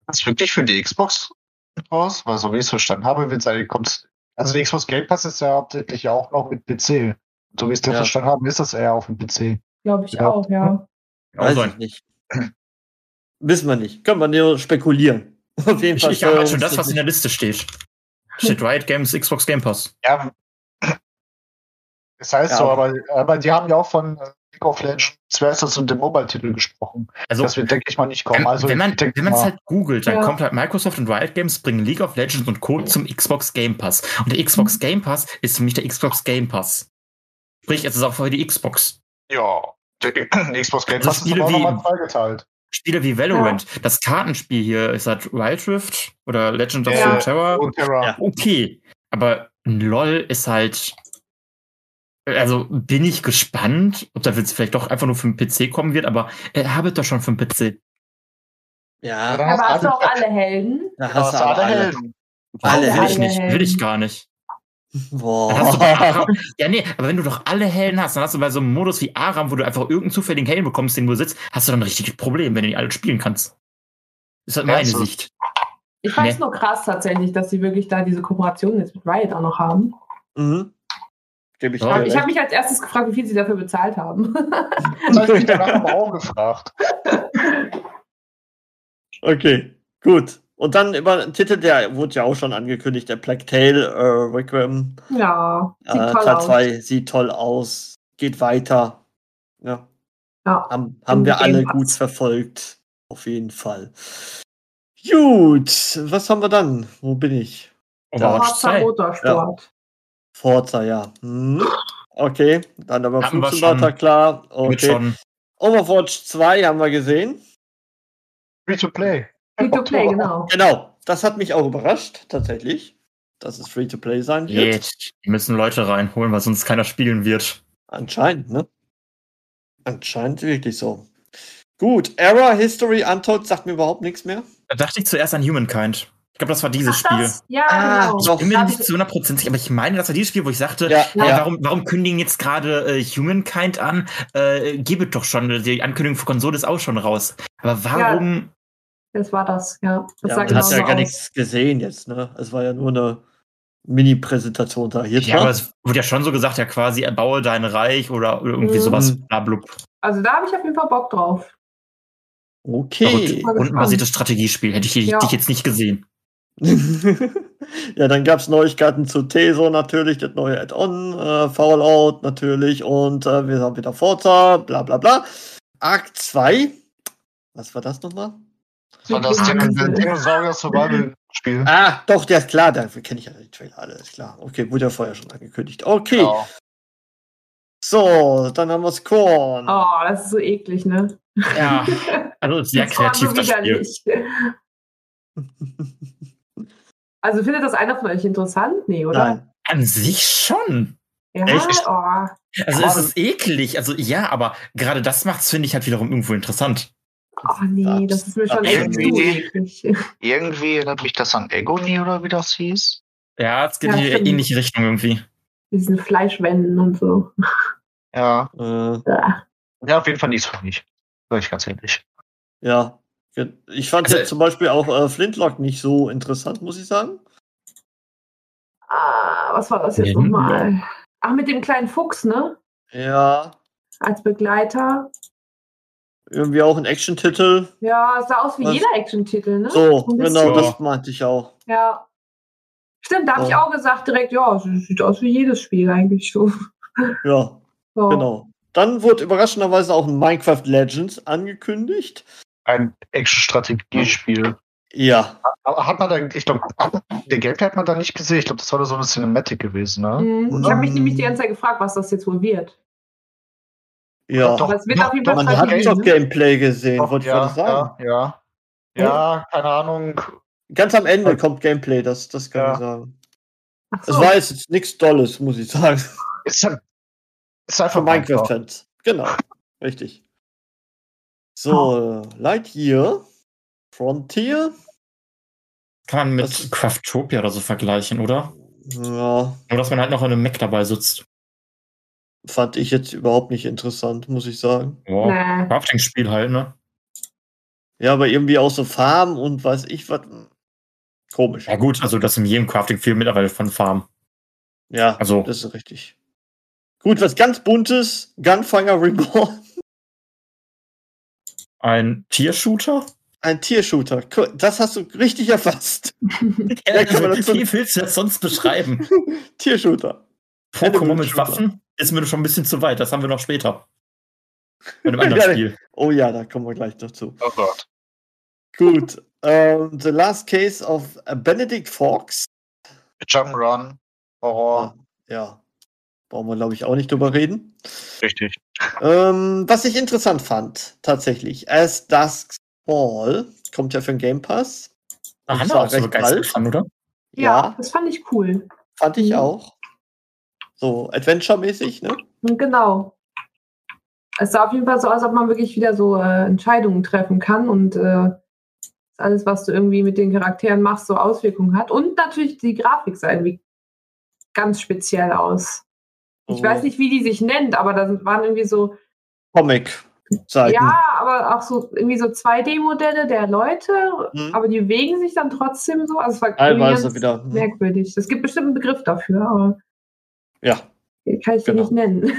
Das ist wirklich für die Xbox raus? Weil so wie ich es verstanden habe, wird es kommt. Also der Xbox Game Pass ist ja hauptsächlich auch noch mit PC. So wie ich es Ja. verstanden habe, ist das eher auf dem PC. Glaube ich Ja. auch, ja. Weiß ich nicht. Wissen wir nicht. Können wir nur spekulieren. Auf jeden Ich, Fall. ich habe halt schon das, was in der Liste steht. Steht Riot Games, Xbox Game Pass. Ja. Das heißt Ja, so, aber- aber, die haben ja auch von äh, League of Legends Versus und dem Mobile-Titel gesprochen. Also, das wird, denke ich mal, nicht kommen. wenn, Also, wenn man es halt googelt, dann Ja. kommt halt Microsoft und Riot Games bringen League of Legends und Co. zum Xbox Game Pass. Und der Xbox Game Pass ist für mich der Xbox Game Pass. Sprich, es ist auch vorher die Xbox. ja, Xbox Game Also Pass ist Spiele aber auch nochmal zweigeteilt. Spiele wie Valorant, das Kartenspiel hier, ist das Wild Rift oder Legend of Ja. Und Terra. Ja. okay. Aber ein LOL ist halt. Also bin ich gespannt, ob das jetzt vielleicht doch einfach nur für den PC kommen wird, aber er habe doch schon für den PC. Ja, Dann Aber hast du alle- auch alle Helden? da Ja, hast du alle. Helden. Alle will ich nicht, will ich gar nicht. Boah. ja, nee, aber wenn du doch alle Helden hast, dann hast du bei so einem Modus wie Aram, wo du einfach irgendeinen zufälligen Helden bekommst, den du sitzt, hast du dann ein richtiges Problem, wenn du die alle spielen kannst. Ist halt meine Ernsthaft? Sicht. Ich fand es Nee. nur krass tatsächlich, dass sie wirklich da diese Kooperation jetzt mit Riot auch noch haben. Mhm. Gebe ich Ja, Ich habe mich als erstes gefragt, wie viel sie dafür bezahlt haben. Das habe ich mich danach aber auch gefragt. Okay, gut. Und dann über den Titel, der wurde ja auch schon angekündigt, der Black Tail äh, Requiem. ja, sieht Äh, toll Teil aus. 2 sieht toll aus, geht weiter. Ja, Ja. haben, haben wir alle Pass. gut verfolgt. Auf jeden Fall. Gut, was haben wir dann? Wo bin ich? Overwatch Forza 2. Motorsport. Forza, ja. Hm. Okay, dann aber schon. klar. Okay. schon. Overwatch 2 haben wir gesehen. Free to play. Free to play, genau. Genau, das hat mich auch überrascht, tatsächlich, dass es Free-to-Play sein wird. Jetzt müssen Leute reinholen, weil sonst keiner spielen wird. Anscheinend, ne? Anscheinend wirklich so. Gut, Error History Untold sagt mir überhaupt nichts mehr. Da dachte ich zuerst an Humankind. Ich glaube, das war dieses Ach, Spiel. das? Ja, Ah, genau. doch. Ich bin mir nicht zu 100% sicher, aber ich meine, das war dieses Spiel, wo ich sagte, Ja, ja, ja. warum, warum kündigen jetzt gerade äh, Humankind an? Äh, gebe doch schon, die Ankündigung für Konsole ist auch schon raus. Aber warum? Das war das, ja. Das Ja, genau hat ja gar aus. nichts gesehen jetzt, ne? Es war ja nur eine Mini-Präsentation da. Jetzt Ja, mal. aber es wurde ja schon so gesagt, ja quasi, erbaue dein Reich oder irgendwie Mhm. sowas. Blablub. Also da habe ich auf jeden Fall Bock drauf. Okay. Mal Rundenbasiertes Strategiespiel. Hätte ich Ja. dich jetzt nicht gesehen. ja, dann gab es Neuigkeiten zu Teso natürlich, das neue Add-on, äh, Fallout natürlich und äh, wir haben wieder Forza, bla bla bla. Arc 2. Was war das nochmal? Das war das Dinosaurier Survival Spiel. Ah, doch, der ist klar, dafür kenne ich ja die Trailer alle, ist klar. Okay, wurde ja vorher schon angekündigt. Okay, Genau. so, dann haben wir Scorn. Oh, das ist so eklig, ne? Ja, also sehr Das kreativ so das Spiel. Also findet das einer von euch interessant? Nee, oder? Nein. An sich schon. Ja, Echt? oh. Also es ist eklig. Also ja, aber gerade das macht's, finde ich, halt wiederum irgendwo interessant. Oh nee, das ist mir schon echt zu Irgendwie-. Irgendwie erinnert mich das an Egoni oder wie das hieß. Ja, es geht Ja, in die ähnliche Richtung irgendwie. Mit diesen Fleischwänden und so. Ja. Äh, Ja. Ja, auf jeden Fall nichts für mich. Sag ich ganz ehrlich. ja. Ich fand Also- jetzt zum Beispiel auch äh, Flintlock nicht so interessant, muss ich sagen. Ah, was war das jetzt Mhm. nochmal? Ach, mit dem kleinen Fuchs, ne? Ja, Als Begleiter. Irgendwie auch ein Action-Titel. Ja, es sah aus wie Was? jeder Action-Titel, ne? So, genau, Ja. das meinte ich auch. Ja. Stimmt, da habe ich Ja. auch gesagt direkt, ja, es sieht aus wie jedes Spiel eigentlich so. Ja, so. genau. Dann wurde überraschenderweise auch ein Minecraft Legends angekündigt. Ein Action-Strategiespiel. Ja, Aber hat man da, ich glaube, der Gameplay hat man da nicht gesehen. Ich glaube, das war da so eine Cinematic gewesen, ne? Mhm. Ich habe mich nämlich die ganze Zeit gefragt, was das jetzt wohl wird. Ja. Doch, Aber es wird doch, auf jeden doch, Fall Man hat doch? Gameplay gesehen, Doch, wollte ich ja, gerade sagen. ja, ja. Ja, keine Ahnung. Ganz am Ende kommt Gameplay, das, das kann Ja. ich sagen. Ach Es so. war jetzt nichts Dolles, muss ich sagen. Ist, halt, ist einfach Für Minecraft-Fans. Genau, richtig. So, Lightyear, Frontier. Kann man mit Das- Craftopia oder so vergleichen, oder? Ja, Nur, dass man halt noch in einem Mac dabei sitzt. Fand ich jetzt überhaupt nicht interessant, muss ich sagen. Ja, Nee. Crafting-Spiel halt, ne? Ja, aber irgendwie auch so Farm und weiß ich was. Komisch. Ja gut, also das in jedem Crafting-Spiel mittlerweile von Farm. Ja, Also- das ist richtig. Gut, was ganz buntes, Gunfinger Reborn. Ein Tiershooter? Ein Tiershooter. Das hast du richtig erfasst. Ja, also, wie willst du das sonst beschreiben? Tiershooter. Pokémon mit. Waffen ist mir schon ein bisschen zu weit. Das haben wir noch später. Bei einem anderen Ja, Spiel. Oh ja, da kommen wir gleich dazu. Oh Gott. Gut. Ähm, the Last Case of Benedict Fox. Jump'n'Run, Horror, Ja. Brauchen wir, glaube ich, auch nicht drüber reden. richtig. Ähm, was ich interessant fand, tatsächlich, As Dusk Fall, kommt ja für den Game Pass. Da haben wir auch so recht begeistert oder? Ja, das fand ich cool. Fand ich Mhm. auch. So, Adventure-mäßig, ne? Und Genau. Es sah auf jeden Fall so aus, als ob man wirklich wieder so äh, Entscheidungen treffen kann und äh, alles, was du irgendwie mit den Charakteren machst, so Auswirkungen hat. Und natürlich die Grafik sah irgendwie ganz speziell aus. Ich So weiß nicht, wie die sich nennt, aber da waren irgendwie so, Comic-Seiten. ja, aber auch so irgendwie so 2D-Modelle der Leute, Mhm. aber die bewegen sich dann trotzdem so. Also es war Teilweise ganz wieder. hm. merkwürdig. Es gibt bestimmt einen Begriff dafür, aber Ja. den kann ich dir Genau. nicht nennen.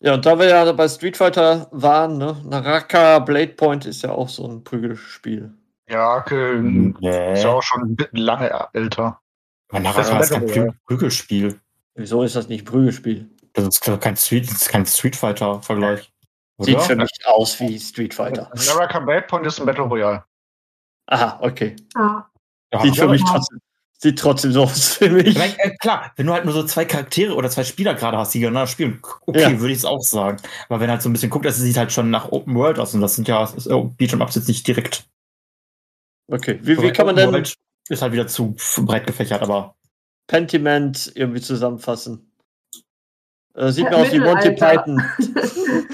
Ja, und da wir ja bei Street Fighter waren, ne? Naraka Blade Point ist ja auch so ein Prügelspiel. Ja, okay, ist ja auch schon ein bisschen lange älter. Aber Das Naraka ist ist kein Battle Royale. Prü- Prügelspiel. Wieso ist das nicht ein Prügelspiel? Das ist kein Street, das ist kein Street Fighter-Vergleich. Sieht Oder? für mich aus wie Street Fighter. American Bad Point ist ein Battle Royale. Aha, okay. ah. Ja, Sieht für mich ja. trotzdem, sieht trotzdem so aus für mich. Ich meine, äh, klar, wenn du halt nur so zwei Charaktere oder zwei Spieler gerade hast, die gegeneinander spielen, okay, Ja. würde ich es auch sagen. Aber wenn halt so ein bisschen guckt, das sieht halt schon nach Open World aus und das sind ja ist, oh, Beat'em Ups jetzt nicht direkt. Okay, wie, wie kann man Open denn World ist halt wieder zu breit gefächert, aber Pentiment irgendwie zusammenfassen? Äh, sieht mir aus wie Monty. Python.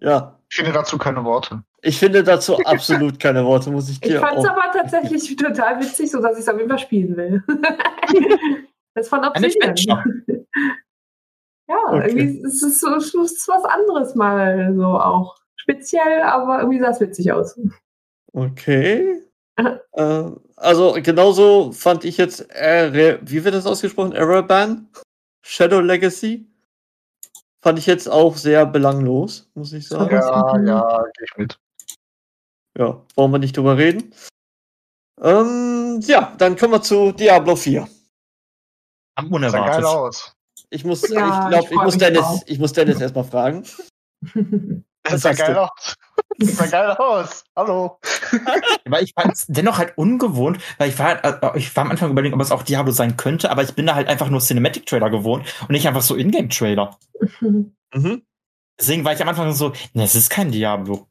ja, Ich finde dazu keine Worte. Ich finde dazu absolut keine Worte, muss ich Ich dir fand es aber tatsächlich total witzig, so dass ich es auf jeden Fall spielen will. das ist von Obsidian. Ja, Okay. irgendwie ist es so ist was anderes mal so auch. Speziell, aber irgendwie sah es witzig aus. Okay. äh, also genauso fand ich jetzt, Erre- wie wird das ausgesprochen? Ereban? Shadow Legacy? Fand ich jetzt auch sehr belanglos, muss ich sagen. Ja. Ja, ja, gehe ich mit. Ja, brauchen wir nicht drüber reden. Ähm, ja, dann kommen wir zu Diablo 4. am Sah geil unerwartet. aus. Ich muss, Ja, ich glaube, ich ich, muss Dennis, ich muss Dennis erstmal fragen. Das sah geil du? aus. Das sah geil aus. Hallo. Aber ich fand es dennoch halt ungewohnt, weil ich war, äh, ich war am Anfang überlegen, ob es auch Diablo sein könnte, aber ich bin da halt einfach nur Cinematic-Trailer gewohnt und nicht einfach so Ingame-Trailer. Mhm. Deswegen war ich am Anfang so, ne, es ist kein Diablo.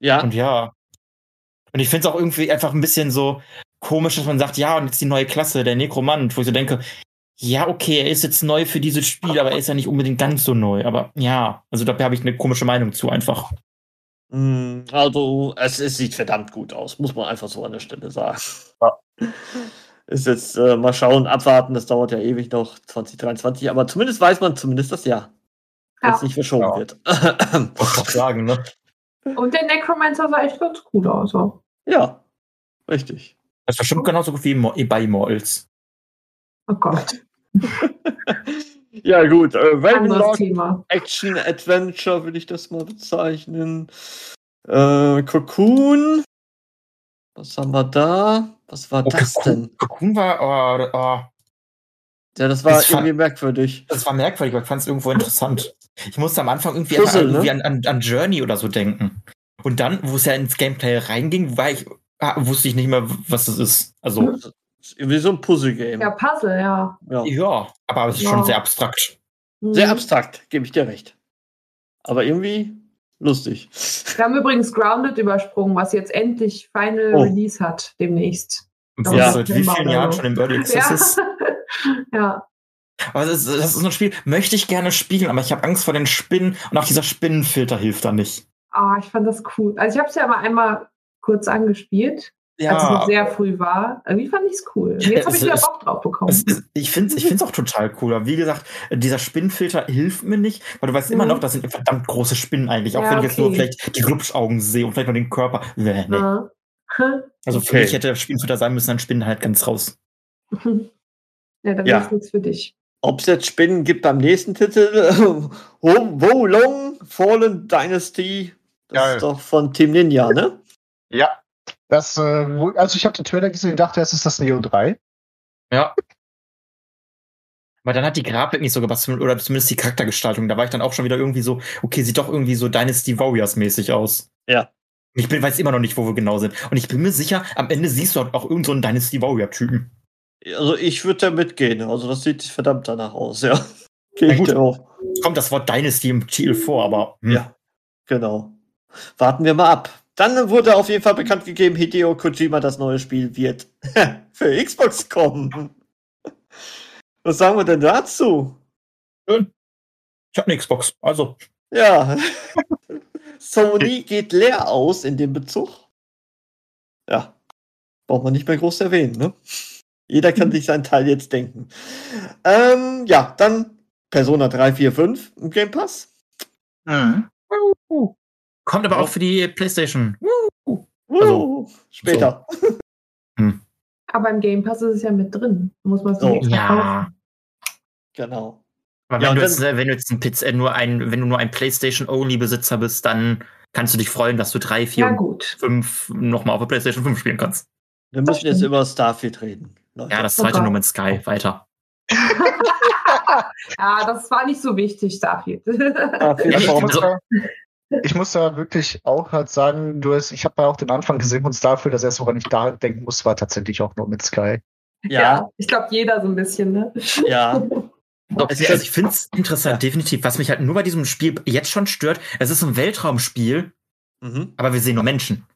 Ja, Und ja. Und ich finde es auch irgendwie einfach ein bisschen so komisch, dass man sagt, ja, und jetzt die neue Klasse, der Nekromant, wo ich so denke, ja, okay, er ist jetzt neu für dieses Spiel, aber er ist ja nicht unbedingt ganz so neu. Aber ja, also da habe ich eine komische Meinung zu einfach. Mm, Also, es, es sieht verdammt gut aus, muss man einfach so an der Stelle sagen. Ja. Ist jetzt äh, mal schauen, abwarten, das dauert ja ewig noch, 2023, aber zumindest weiß man zumindest das Jahr. Wenn es Ja. nicht verschoben Ja. wird. Ich doch sagen, ne? Und der Necromancer sah echt ganz gut aus. Ja, richtig. Das ist bestimmt genauso gut wie Mo- bei Immortals. Oh Gott, Ja, gut. Äh, Ravenlock. Action Adventure will ich das mal bezeichnen. Äh, Cocoon. Was haben wir da? Was war Oh, das Cocoon- denn? Cocoon war, oh, oh, Ja, das war Das fand- irgendwie merkwürdig. das war merkwürdig, aber ich fand es irgendwo interessant. Ich musste am Anfang irgendwie, Puzzle, einfach irgendwie ne? an, an, an Journey oder so denken. Und dann, wo es ja ins Gameplay reinging, war ich, ah, wusste ich nicht mehr, was das ist. Also, irgendwie so ein Puzzle-Game. Ja, Puzzle, ja. Ja. ja, aber es ist Ja. schon sehr abstrakt. Sehr Mhm. abstrakt, gebe ich dir recht. Aber irgendwie lustig. Wir haben übrigens Grounded übersprungen, was jetzt endlich Final Oh. Release hat, demnächst. Und Ja. ja. seit wie vielen Jahren schon im Early Access Ja. ist. ja. Aber das ist, das ist so ein Spiel, möchte ich gerne spielen, aber ich habe Angst vor den Spinnen und auch dieser Spinnenfilter hilft da nicht. Ah, ich fand das cool. Also ich habe es ja mal einmal kurz angespielt, als es noch sehr früh war. Irgendwie fand ich es cool. Jetzt habe ich wieder Bock drauf bekommen. Ist, ich finde es ich find's auch total cool. Aber wie gesagt, dieser Spinnenfilter hilft mir nicht, weil du weißt immer Mhm. noch, das sind verdammt große Spinnen eigentlich. Auch Ja, wenn ich jetzt nur okay. vielleicht die Glubschaugen sehe und vielleicht nur den Körper. Nee, nee. Ja. Also für Okay. mich hätte der sein müssen, dann Spinnen halt ganz raus. ja, dann Ja. ist nichts für dich. Ob es jetzt Spinnen gibt beim nächsten Titel, Wo Wo Long Fallen Dynasty, das Geil. ist doch von Team Ninja, ne? Ja. Das, äh, also ich habe den Trailer gesehen und dachte, es ist das Neo 3. Ja. Aber dann hat die Grafik nicht so gepasst, oder zumindest die Charaktergestaltung. Da war ich dann auch schon wieder irgendwie so, okay, sieht doch irgendwie so Dynasty Warriors mäßig aus. Ja. Ich bin, weiß immer noch nicht, wo wir genau sind. Und ich bin mir sicher, am Ende siehst du halt auch irgendeinen so einen Dynasty Warrior-Typen. Also ich würde da mitgehen. Also das sieht verdammt danach aus, ja. Gehe ich auch. Kommt das Wort Dynasty im Titel vor, aber hm. Ja, genau. Warten wir mal ab. Dann wurde auf jeden Fall bekannt gegeben, Hideo Kojima, das neue Spiel wird für Xbox kommen. Was sagen wir denn dazu? ich habe eine Xbox. Also, Ja. Sony geht leer aus in dem Bezug. Ja. Braucht man nicht mehr groß erwähnen, ne? Jeder kann sich seinen Teil jetzt denken. Ähm, ja, dann Persona 3, 4, 5 im Game Pass. kommt aber Ja. auch für die PlayStation. Also, später. Aber im Game Pass ist es ja mit drin. Muss man es So. nicht kaufen. Ja. Genau. Aber Ja, wenn, und du jetzt, wenn du jetzt ein PC, äh, nur ein, wenn du nur ein PlayStation-Only-Besitzer bist, dann kannst du dich freuen, dass du drei, vier Ja, und gut. fünf nochmal auf der PlayStation 5 spielen kannst. Wir müssen jetzt über Starfield reden. Leute. Ja, das zweite Super. No Man's Sky, weiter. ja, das war nicht so wichtig, Starfield. Starfield Ja, Ich muss, da, ich muss da wirklich auch halt sagen, du hast, ich habe ja auch den Anfang gesehen von Starfield, das erste, woran ich da denken muss, war tatsächlich auch nur mit Sky. Ja, Ich glaube, jeder so ein bisschen, ne? ja. Also ist- ich finde es interessant, definitiv. Was mich halt nur bei diesem Spiel jetzt schon stört, es ist ein Weltraumspiel, Mhm. aber wir sehen nur Menschen.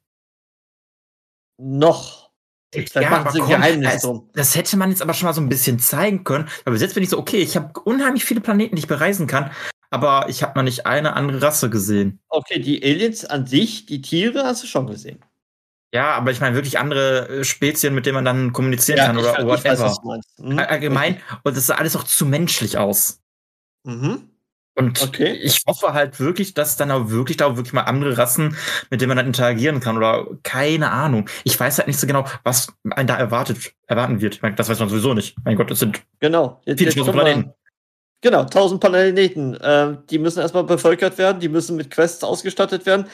Noch. Vielleicht machen sie ein Geheimnis das, drum. das hätte man jetzt aber schon mal so ein bisschen zeigen können. Weil bis jetzt bin ich so, okay, ich habe unheimlich viele Planeten, die ich bereisen kann, aber ich habe noch nicht eine andere Rasse gesehen. Okay, die Aliens an sich, die Tiere hast du schon gesehen. Ja, aber ich meine wirklich andere äh, Spezien, mit denen man dann kommunizieren kann oder ich, whatever. weiß, was du meinst. Mhm. All- Allgemein. Und das sah alles auch zu menschlich aus. Mhm. Und Okay. ich hoffe halt wirklich, dass dann auch wirklich da auch wirklich mal andere Rassen, mit denen man dann interagieren kann oder keine Ahnung. Ich weiß halt nicht so genau, was einen da erwartet, erwarten wird. Ich meine, das weiß man sowieso nicht. Mein Gott, das sind Genau. Jetzt, viele mal. Planeten. Genau, 1000 Planeten. Ähm, die müssen erstmal bevölkert werden, die müssen mit Quests ausgestattet werden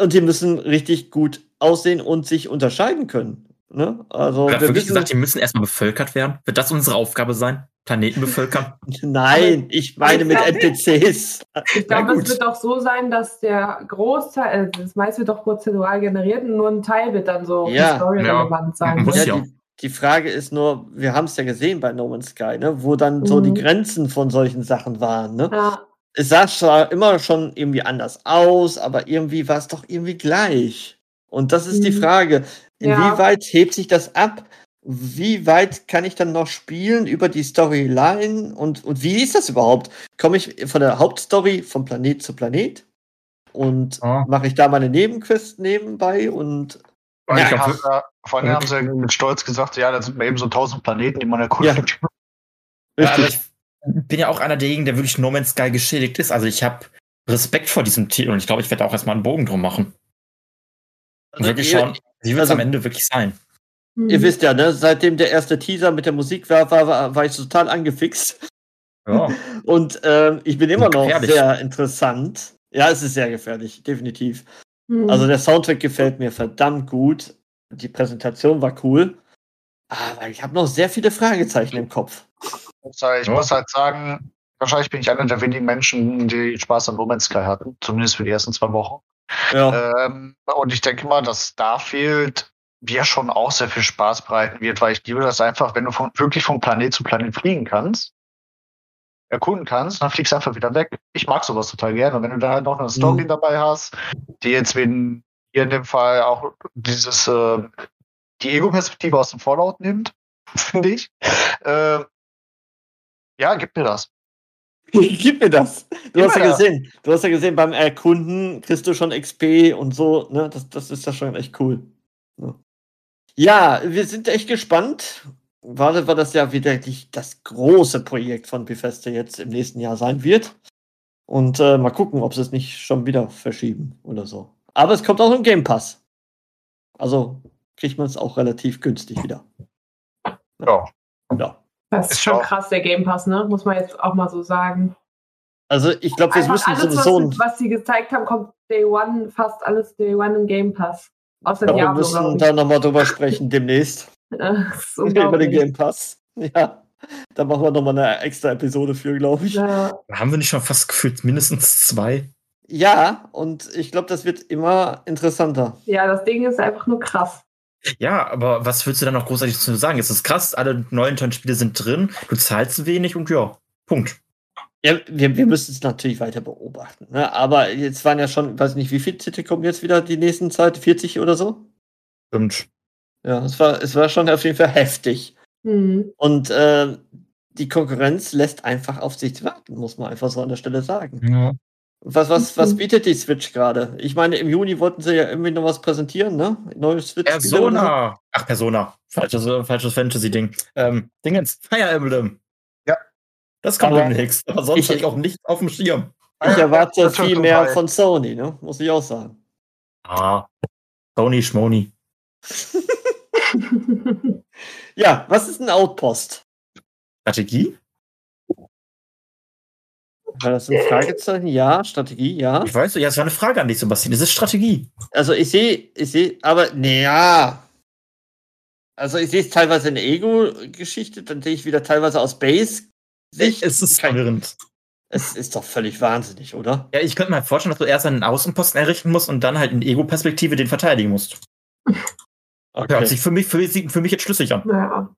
und die müssen richtig gut aussehen und sich unterscheiden können. Ne? Also, Oder wir wirklich wissen, gesagt, die müssen erstmal bevölkert werden. Wird das unsere Aufgabe sein? Planeten bevölkern? nein, ich meine mit NPCs. Ich glaube, es wird auch so sein, dass der Großteil, äh, das meiste wird doch prozedural generiert und nur ein Teil wird dann so Ja. story-relevant sein. Muss ja. die, die Frage ist nur, wir haben es ja gesehen bei No Man's Sky, ne? wo dann so die Mhm. Grenzen von solchen Sachen waren. Ne? Ja. Es sah zwar immer schon irgendwie anders aus, aber irgendwie war es doch irgendwie gleich. Und das ist die Mhm. Frage, Ja. inwieweit hebt sich das ab? Wie weit kann ich dann noch spielen über die Storyline? Und, und wie ist das überhaupt? Komme ich von der Hauptstory von Planet zu Planet? Und Ja. mache ich da meine Nebenquests nebenbei? Und Vor Ja, allem, ich haben, glaub, sie- vor allem haben sie mit Stolz gesagt, ja, das sind eben so tausend Planeten, die man erkundet. Ja, richtig, ich bin ja auch einer derjenigen, der wirklich No Man's Sky geschädigt ist. Also ich habe Respekt vor diesem Titel und ich glaube, ich werde auch erstmal einen Bogen drum machen. Und wirklich ihr, schauen, wie wird es also- am Ende wirklich sein. Mhm. ihr wisst ja, ne, seitdem der erste Teaser mit der Musik war, war, war, war ich total angefixt. Ja. Und ähm, ich bin immer noch Gefährlich. sehr interessant. Ja, es ist sehr gefährlich, definitiv. Mhm. Also der Soundtrack gefällt mir verdammt gut. Die Präsentation war cool. Aber ich habe noch sehr viele Fragezeichen im Kopf. Ich muss halt sagen, wahrscheinlich bin ich einer der wenigen Menschen, die Spaß an No Man's Sky hatten, zumindest für die ersten zwei Wochen. Ja, Ähm, und ich denke mal, dass Starfield mir schon auch sehr viel Spaß bereiten wird, weil ich liebe das einfach, wenn du von, wirklich von Planet zu Planet fliegen kannst, erkunden kannst, dann fliegst du einfach wieder weg. Ich mag sowas total gerne. Und wenn du da noch eine Story Mhm. dabei hast, die jetzt wenn hier in dem Fall auch dieses äh, die Ego-Perspektive aus dem Fallout nimmt, finde ich. Äh, Ja, gib mir das. Gib mir das. Du Gib hast ja gesehen. Du hast ja gesehen, beim Erkunden kriegst du schon XP und so, ne? Das, das ist ja schon echt cool. Ja. Wir sind echt gespannt. Gerade weil das ja wieder das große Projekt von Bethesda jetzt im nächsten Jahr sein wird. Und äh, mal gucken, ob sie es nicht schon wieder verschieben oder so. Aber es kommt auch im Game Pass. Also kriegt man es auch relativ günstig wieder. Ja. Ja. Das ist Ist schon auch- krass, der Game Pass, ne? Muss man jetzt auch mal so sagen. Also ich glaube, wir müssen alles, was, sowieso ein sie- was sie gezeigt haben, kommt Day One, fast alles Day One im Game Pass. Außer Ja, wir Diablo, müssen glaube ich. da nochmal drüber sprechen demnächst. Über den. Game Pass. Ja. Da machen wir nochmal eine extra Episode für, glaube ich. Ja. Ja. Haben wir nicht schon fast gefühlt mindestens zwei? und ich glaube, das wird immer interessanter. ja, das Ding ist einfach nur krass. Ja, aber was willst du da noch großartig zu sagen? Es ist krass, alle neuen tollen Spiele sind drin, du zahlst wenig und ja, Punkt. Ja, wir, wir müssen es natürlich weiter beobachten. Ne? Aber jetzt waren ja schon, weiß nicht, wie viele Titel kommen jetzt wieder die nächsten Zeit? 40 oder so? Stimmt. Ja, es war, es war schon auf jeden Fall heftig. Hm. Und äh, die Konkurrenz lässt einfach auf sich warten, muss man einfach so an der Stelle sagen. Ja. Was, was, was Mhm. bietet die Switch gerade? Ich meine, im Juni wollten sie ja irgendwie noch was präsentieren, ne? Neue Switch. Persona! Ach, Persona. Falsches, falsches Fantasy-Ding. Ähm, Dingens, Fire Emblem. Ja. Das kommt Aber demnächst. Aber sonst ich- hätte ich auch nichts auf dem Schirm. Ich erwarte schon viel mehr von Sony, ne? Muss ich auch sagen. Ah. Sony Schmoni. Ja, was ist ein Outpost? Strategie? War das ein Fragezeichen? Ja, Strategie, ja. Ich weiß, ja, es war eine Frage an dich, Sebastian. Es ist Strategie. Also ich sehe, ich sehe, aber naja. Also ich sehe es teilweise in der Ego-Geschichte, dann sehe ich wieder teilweise aus Base. Sicht. Es ist Kein- verwirrend. Es ist doch völlig wahnsinnig, oder? Ja, ich könnte mir halt vorstellen, dass du erst einen Außenposten errichten musst und dann halt in Ego-Perspektive den verteidigen musst. Hört sich für mich, für, für mich jetzt schlüssig an. ja.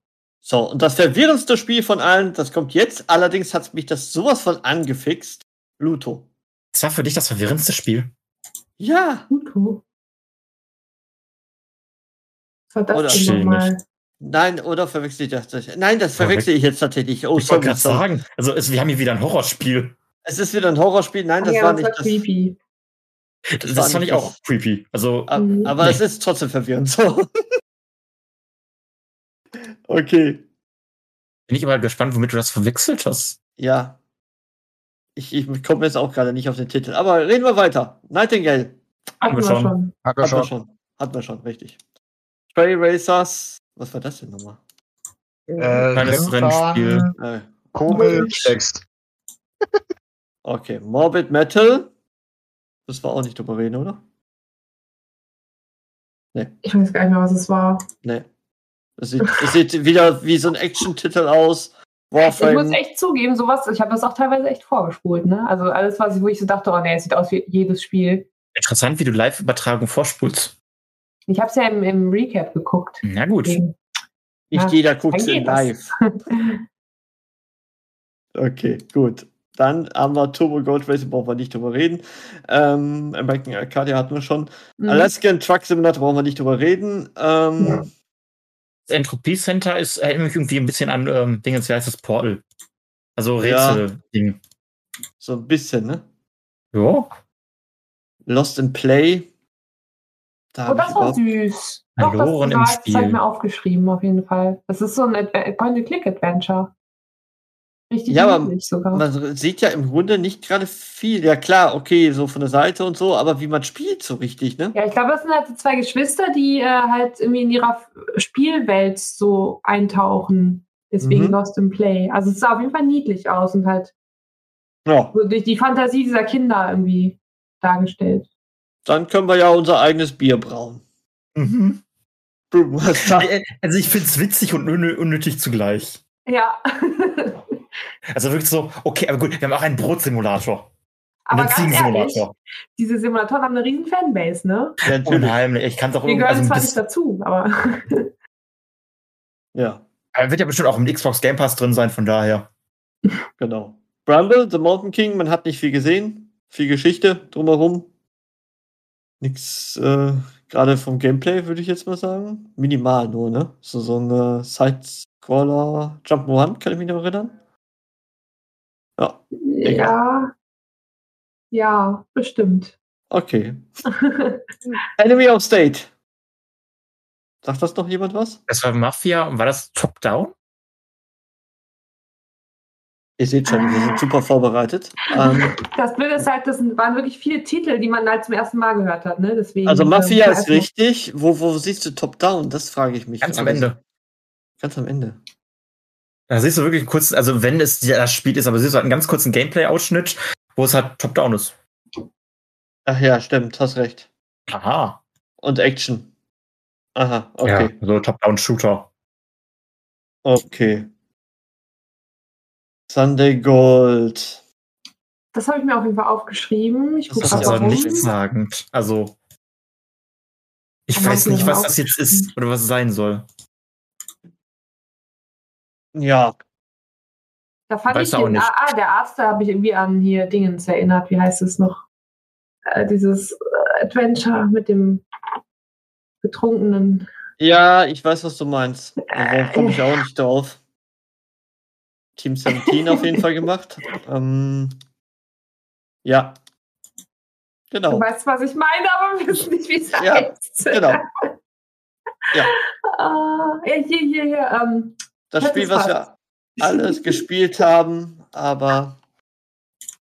So, und das verwirrendste Spiel von allen, das kommt jetzt. Allerdings hat mich das sowas von angefixt. Pluto. Das war für dich das verwirrendste Spiel. Ja, Pluto. War das Oder nochmal? nein, oder verwechsel ich das? Nein, das verwechsel ich jetzt tatsächlich. Oh, ich wollte gerade sagen, also es, wir haben hier wieder ein Horrorspiel. Es ist wieder ein Horrorspiel. Nein, das ja, war das nicht war das. creepy. Das, war fand nicht ich auch das- creepy. Also, Ab- Mhm. Aber Nee. es ist trotzdem verwirrend. So. okay. bin ich aber gespannt, womit du das verwechselt hast. Ja. Ich, ich komme jetzt auch gerade nicht auf den Titel. Aber reden wir weiter. Nightingale. Hatten wir wir schon. schon. Hat Hatten wir schon. schon. Hatten wir schon, richtig. Trail Racers. Was war das denn nochmal? Äh, Kleines Rennfahren, Rennspiel. Äh, Komisch. Text. okay. Morbid Metal. Das war auch nicht drüber reden, oder? Ich weiß gar nicht mehr, was es war. Nee. Es sieht, es sieht wieder wie so ein Action-Titel aus. Ich muss Warframe. echt zugeben, sowas, ich habe das auch teilweise echt vorgespult, ne? Also alles, was ich, wo ich so dachte, oh nee, es sieht aus wie jedes Spiel. Interessant, wie du Live-Übertragung vorspulst. Ich habe es ja im, im Recap geguckt. Na gut. Deswegen- Nicht Ja, jeder guckt in das. live. Okay, gut. Dann haben wir Turbo Gold Racing, brauchen wir nicht drüber reden. Ähm, American Arcadia hatten wir schon. Mhm. Alaskan Truck Simulator brauchen wir nicht drüber reden. Ähm, Ja. Das Entropie Center ist, erinnert mich irgendwie ein bisschen an ähm, Dingens, wie heißt das Portal? Also Ja. Rätsel-Ding. So ein bisschen, ne? Ja. Lost in Play. Da Oh, das war süß. Doch, das, Verloren im war, das habe Spiel. ich mir aufgeschrieben, auf jeden Fall. Das ist so ein Adve- Point-and-Click-Adventure. Richtig Ja, aber sogar. Man sieht ja im Grunde nicht gerade viel. Ja, klar, okay, so von der Seite und so, aber wie man spielt so richtig, ne? Ja, ich glaube, das sind halt so zwei Geschwister, die äh, halt irgendwie in ihrer Spielwelt so eintauchen. Deswegen Mhm. Lost in Play. Also es sah auf jeden Fall niedlich aus und halt Ja, so durch die Fantasie dieser Kinder irgendwie dargestellt. dann können wir ja unser eigenes Bier brauen. Mhm. Also ich finde es witzig und unnö- unnötig zugleich. Ja. Also wirklich so, okay, aber gut, wir haben auch einen Brotsimulator. Aber und einen ganz ehrlich, diese Simulatoren haben eine riesen Fanbase, ne? Ja. Unheimlich. Ich kann es auch Wir irgendwie. gehören Also zwar nicht dazu, aber Ja, er wird ja bestimmt auch im Xbox Game Pass drin sein, von daher. genau. Bramble, The Mountain King, man hat nicht viel gesehen. Viel Geschichte drumherum. Nix, äh, gerade vom Gameplay würde ich jetzt mal sagen. Minimal nur, ne? So, so ein äh, Side-Scroller Jump'n'Run, kann ich mich noch erinnern. Ja, Ja. Ja, bestimmt. okay. Enemy of State. Sagt das noch jemand was? Das war Mafia und war das Top-Down? Ihr seht schon, wir sind super vorbereitet. Ähm, Das Blöde ist halt, das waren wirklich viele Titel, die man halt zum ersten Mal gehört hat, ne? Deswegen, also Mafia ähm, ist richtig. Wo, wo siehst du Top-Down? Das frage ich mich. Ganz am Ende. Ganz am Ende. Da siehst du wirklich einen kurzen, also wenn es ja das Spiel ist, aber siehst du halt einen ganz kurzen Gameplay-Ausschnitt, wo es halt Top-Down ist. Ach ja, stimmt, hast recht. Aha. Und Action. Aha, okay. Ja, so Top-Down-Shooter. Okay. Sunday Gold. Das habe ich mir auf jeden Fall aufgeschrieben. Ich Das ist Das ist gerade aber nichtssagend. Also. Ich Aber weiß nicht, was das jetzt ist oder was es sein soll. Ja, Da fand Weiß ich auch den, nicht. ah, der Arzt, da habe ich irgendwie an hier Dingens erinnert. Wie heißt es noch? Äh, dieses äh, Adventure mit dem betrunkenen. ja, ich weiß, was du meinst. Warum komme ich auch nicht drauf? Team 17 auf jeden Fall gemacht. Ähm, ja. Du Genau. weißt, was ich meine, aber wir wissen nicht, wie es Ja, heißt. genau. Ja. Ja, hier, hier, hier. Ähm, Das Das Spiel, was wir alles gespielt haben, aber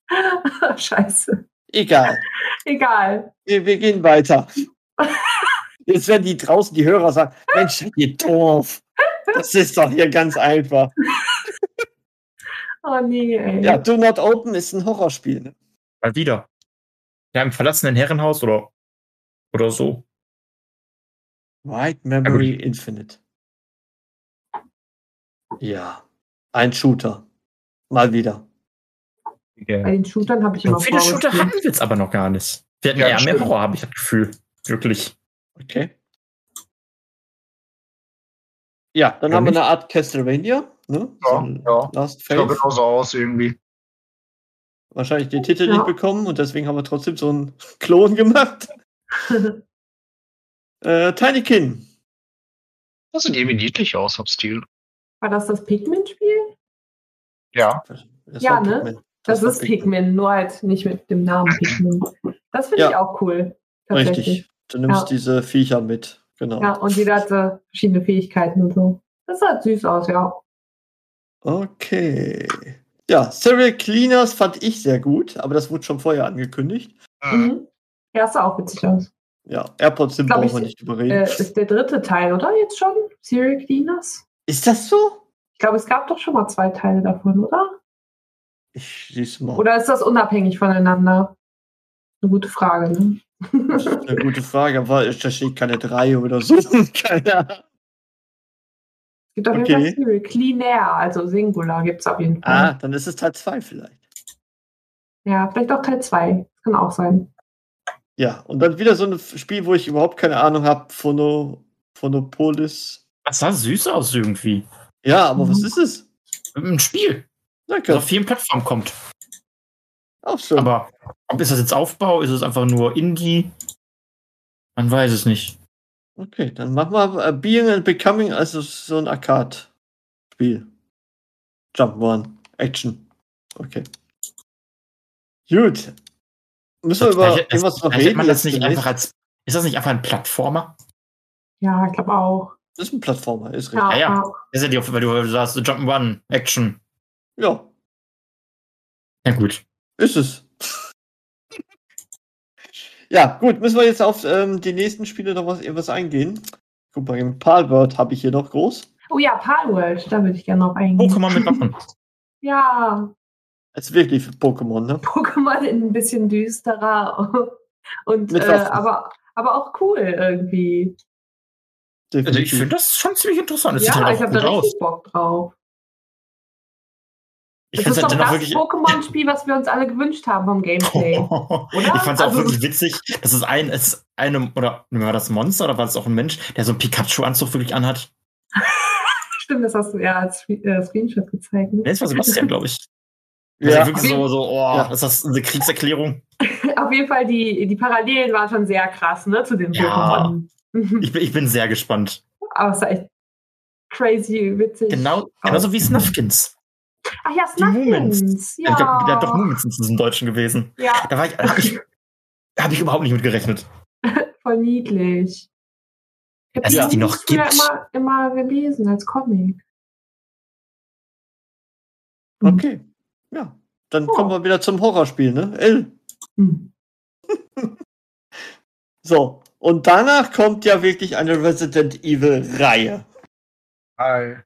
Scheiße. egal. Egal. Wir, wir gehen weiter. Jetzt werden die draußen, die Hörer sagen, Mensch, ihr doof. Das ist doch hier ganz einfach. Oh nee, ey. Ja, Do Not Open ist ein Horrorspiel. Ne? Mal wieder. Ja, im verlassenen Herrenhaus oder, oder so. White Memory Infinite. Ja, ein Shooter. Mal wieder. Bei den Shootern habe ich immer So viele Shooter hatten wir jetzt aber noch gar nicht. Wir hatten Ja, eher mehr. Horror, habe ich das Gefühl. Wirklich. Okay. Ja, dann Oder haben wir nicht? eine Art Castlevania. Ne? Ja, So ja. Last Sieht auch Faith. genauso aus irgendwie. Wahrscheinlich den Titel Ja. nicht bekommen und deswegen haben wir trotzdem so einen Klon gemacht. Äh, Tiny Kin. Das sieht irgendwie niedlich aus vom Stil. War das das Pikmin-Spiel? Ja. Das Ja, ne? Pikmin. Das, war ist Pikmin, nur halt nicht mit dem Namen Pikmin. Das finde Ja. ich auch cool. Richtig. Du nimmst Ja. diese Viecher mit. Genau. Ja, und jeder hatte verschiedene Fähigkeiten und so. Das sah süß aus, ja. Okay. Ja, Serial Cleaners fand ich sehr gut, aber das wurde schon vorher angekündigt. Mhm. Ja, das sah auch witzig aus. Ja, AirPods sind Glaub brauchen wir nicht überreden. Äh, ist der dritte Teil, oder? Jetzt schon? Serial Cleaners? Ist das so? Ich glaube, es gab doch schon mal zwei Teile davon, oder? Ich sieh's mal. Oder ist das unabhängig voneinander? Eine gute Frage, ne? Eine gute Frage, aber da steht keine drei oder so. keine Ahnung. Es gibt auf jeden Okay. Fall Serial Cleaner, also Singular gibt es auf jeden Fall. Ah, dann ist es Teil 2 vielleicht. Ja, vielleicht auch Teil 2. Kann auch sein. Ja, und dann wieder so ein Spiel, wo ich überhaupt keine Ahnung habe. Phono, Phonopolis. Das sah süß aus irgendwie. Ja, aber was ist es? Ein Spiel, das Danke. auf vielen Plattformen kommt. Auch so. Aber ob ist das jetzt Aufbau? Ist es einfach nur Indie? Man weiß es nicht. Okay, dann machen wir äh, Being and Becoming, also so ein Arcade-Spiel. Jump One, Action. Okay. Gut. Müssen wir über Vielleicht- irgendwas noch reden? man das nicht einfach als, ist das nicht einfach ein Plattformer? Ja, ich glaube auch. Das ist ein Plattformer, ist richtig. Ja, Ja, ja. Das ist ja die, weil du sagst, Jump'n'Run, Action. Ja, Ja gut. ist es. ja, gut, müssen wir jetzt auf ähm, die nächsten Spiele noch was, irgendwas eingehen. Guck mal, Palworld habe ich hier noch groß. Oh ja, Palworld, da würde ich gerne noch eingehen. Pokémon mit Waffen. Ja, Ist wirklich für Pokémon, ne? Pokémon ein bisschen düsterer und Mit äh, aber, aber auch cool irgendwie. Also ich Definitiv. finde das schon ziemlich interessant. Es ja, halt ich auch habe da richtig aus. Bock drauf. Ich das finde ist es doch halt dennoch das wirklich. Pokémon-Spiel, was wir uns alle gewünscht haben vom Gameplay. ich fand es auch Also- wirklich witzig, dass es ein, es ist eine, oder war das Monster oder war es auch ein Mensch, der so einen Pikachu-Anzug wirklich anhat? Stimmt, das hast du ja als äh, Screenshot gezeigt. Ne? Das war Sebastian, glaube ich. Das Ja, ist wirklich so, so, oh, Ja. ist das eine Kriegserklärung? Auf jeden Fall, die, die Parallelen waren schon sehr krass, ne, zu den Ja. Pokémon. Ich bin, ich bin sehr gespannt. War echt crazy witzig. Genau, aus. genauso wie Snuffkins. Ach ja. Snuffins. Ja. Ich glaube, der hat doch Moomins ist im Deutschen gewesen. ja, Da war ich, hab ich, hab ich überhaupt nicht mit gerechnet. voll niedlich. Dass es die noch gibt. Immer, immer gelesen als Comic. Okay. Ja. Dann Oh. kommen wir wieder zum Horrorspiel, ne? L. Hm. So. Und danach kommt ja wirklich eine Resident Evil-Reihe. Hi.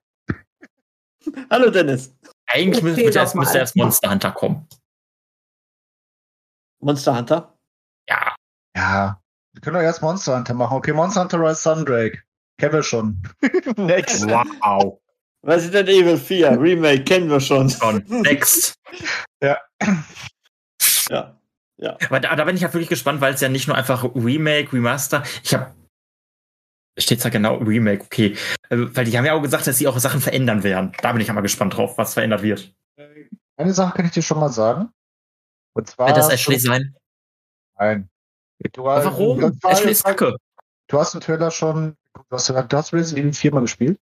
Hallo Dennis. Eigentlich müsste, erst, müsste erst Monster Hunter kommen. Monster Hunter. Ja. Ja. Wir können doch erst Monster Hunter machen. Okay, Monster Hunter Rise Sundrake. Kennen wir schon. Next. Wow. Resident Evil 4 Remake kennen wir schon. Schon. Next. Ja. Aber da, da bin ich ja wirklich gespannt, weil es ja nicht nur einfach Remake, Remaster. Ich habe steht da genau Remake, okay. Äh, Weil die haben ja auch gesagt, dass sie auch Sachen verändern werden. Da bin ich ja mal gespannt drauf, was verändert wird. Eine Sache kann ich dir schon mal sagen. Und zwar. Wird das Ashley sein? Nein. Du, warum? Das war- Ashley ist kacke. Du hast den Trailer schon. Du hast, du hast Resident Evil 4 mal gespielt?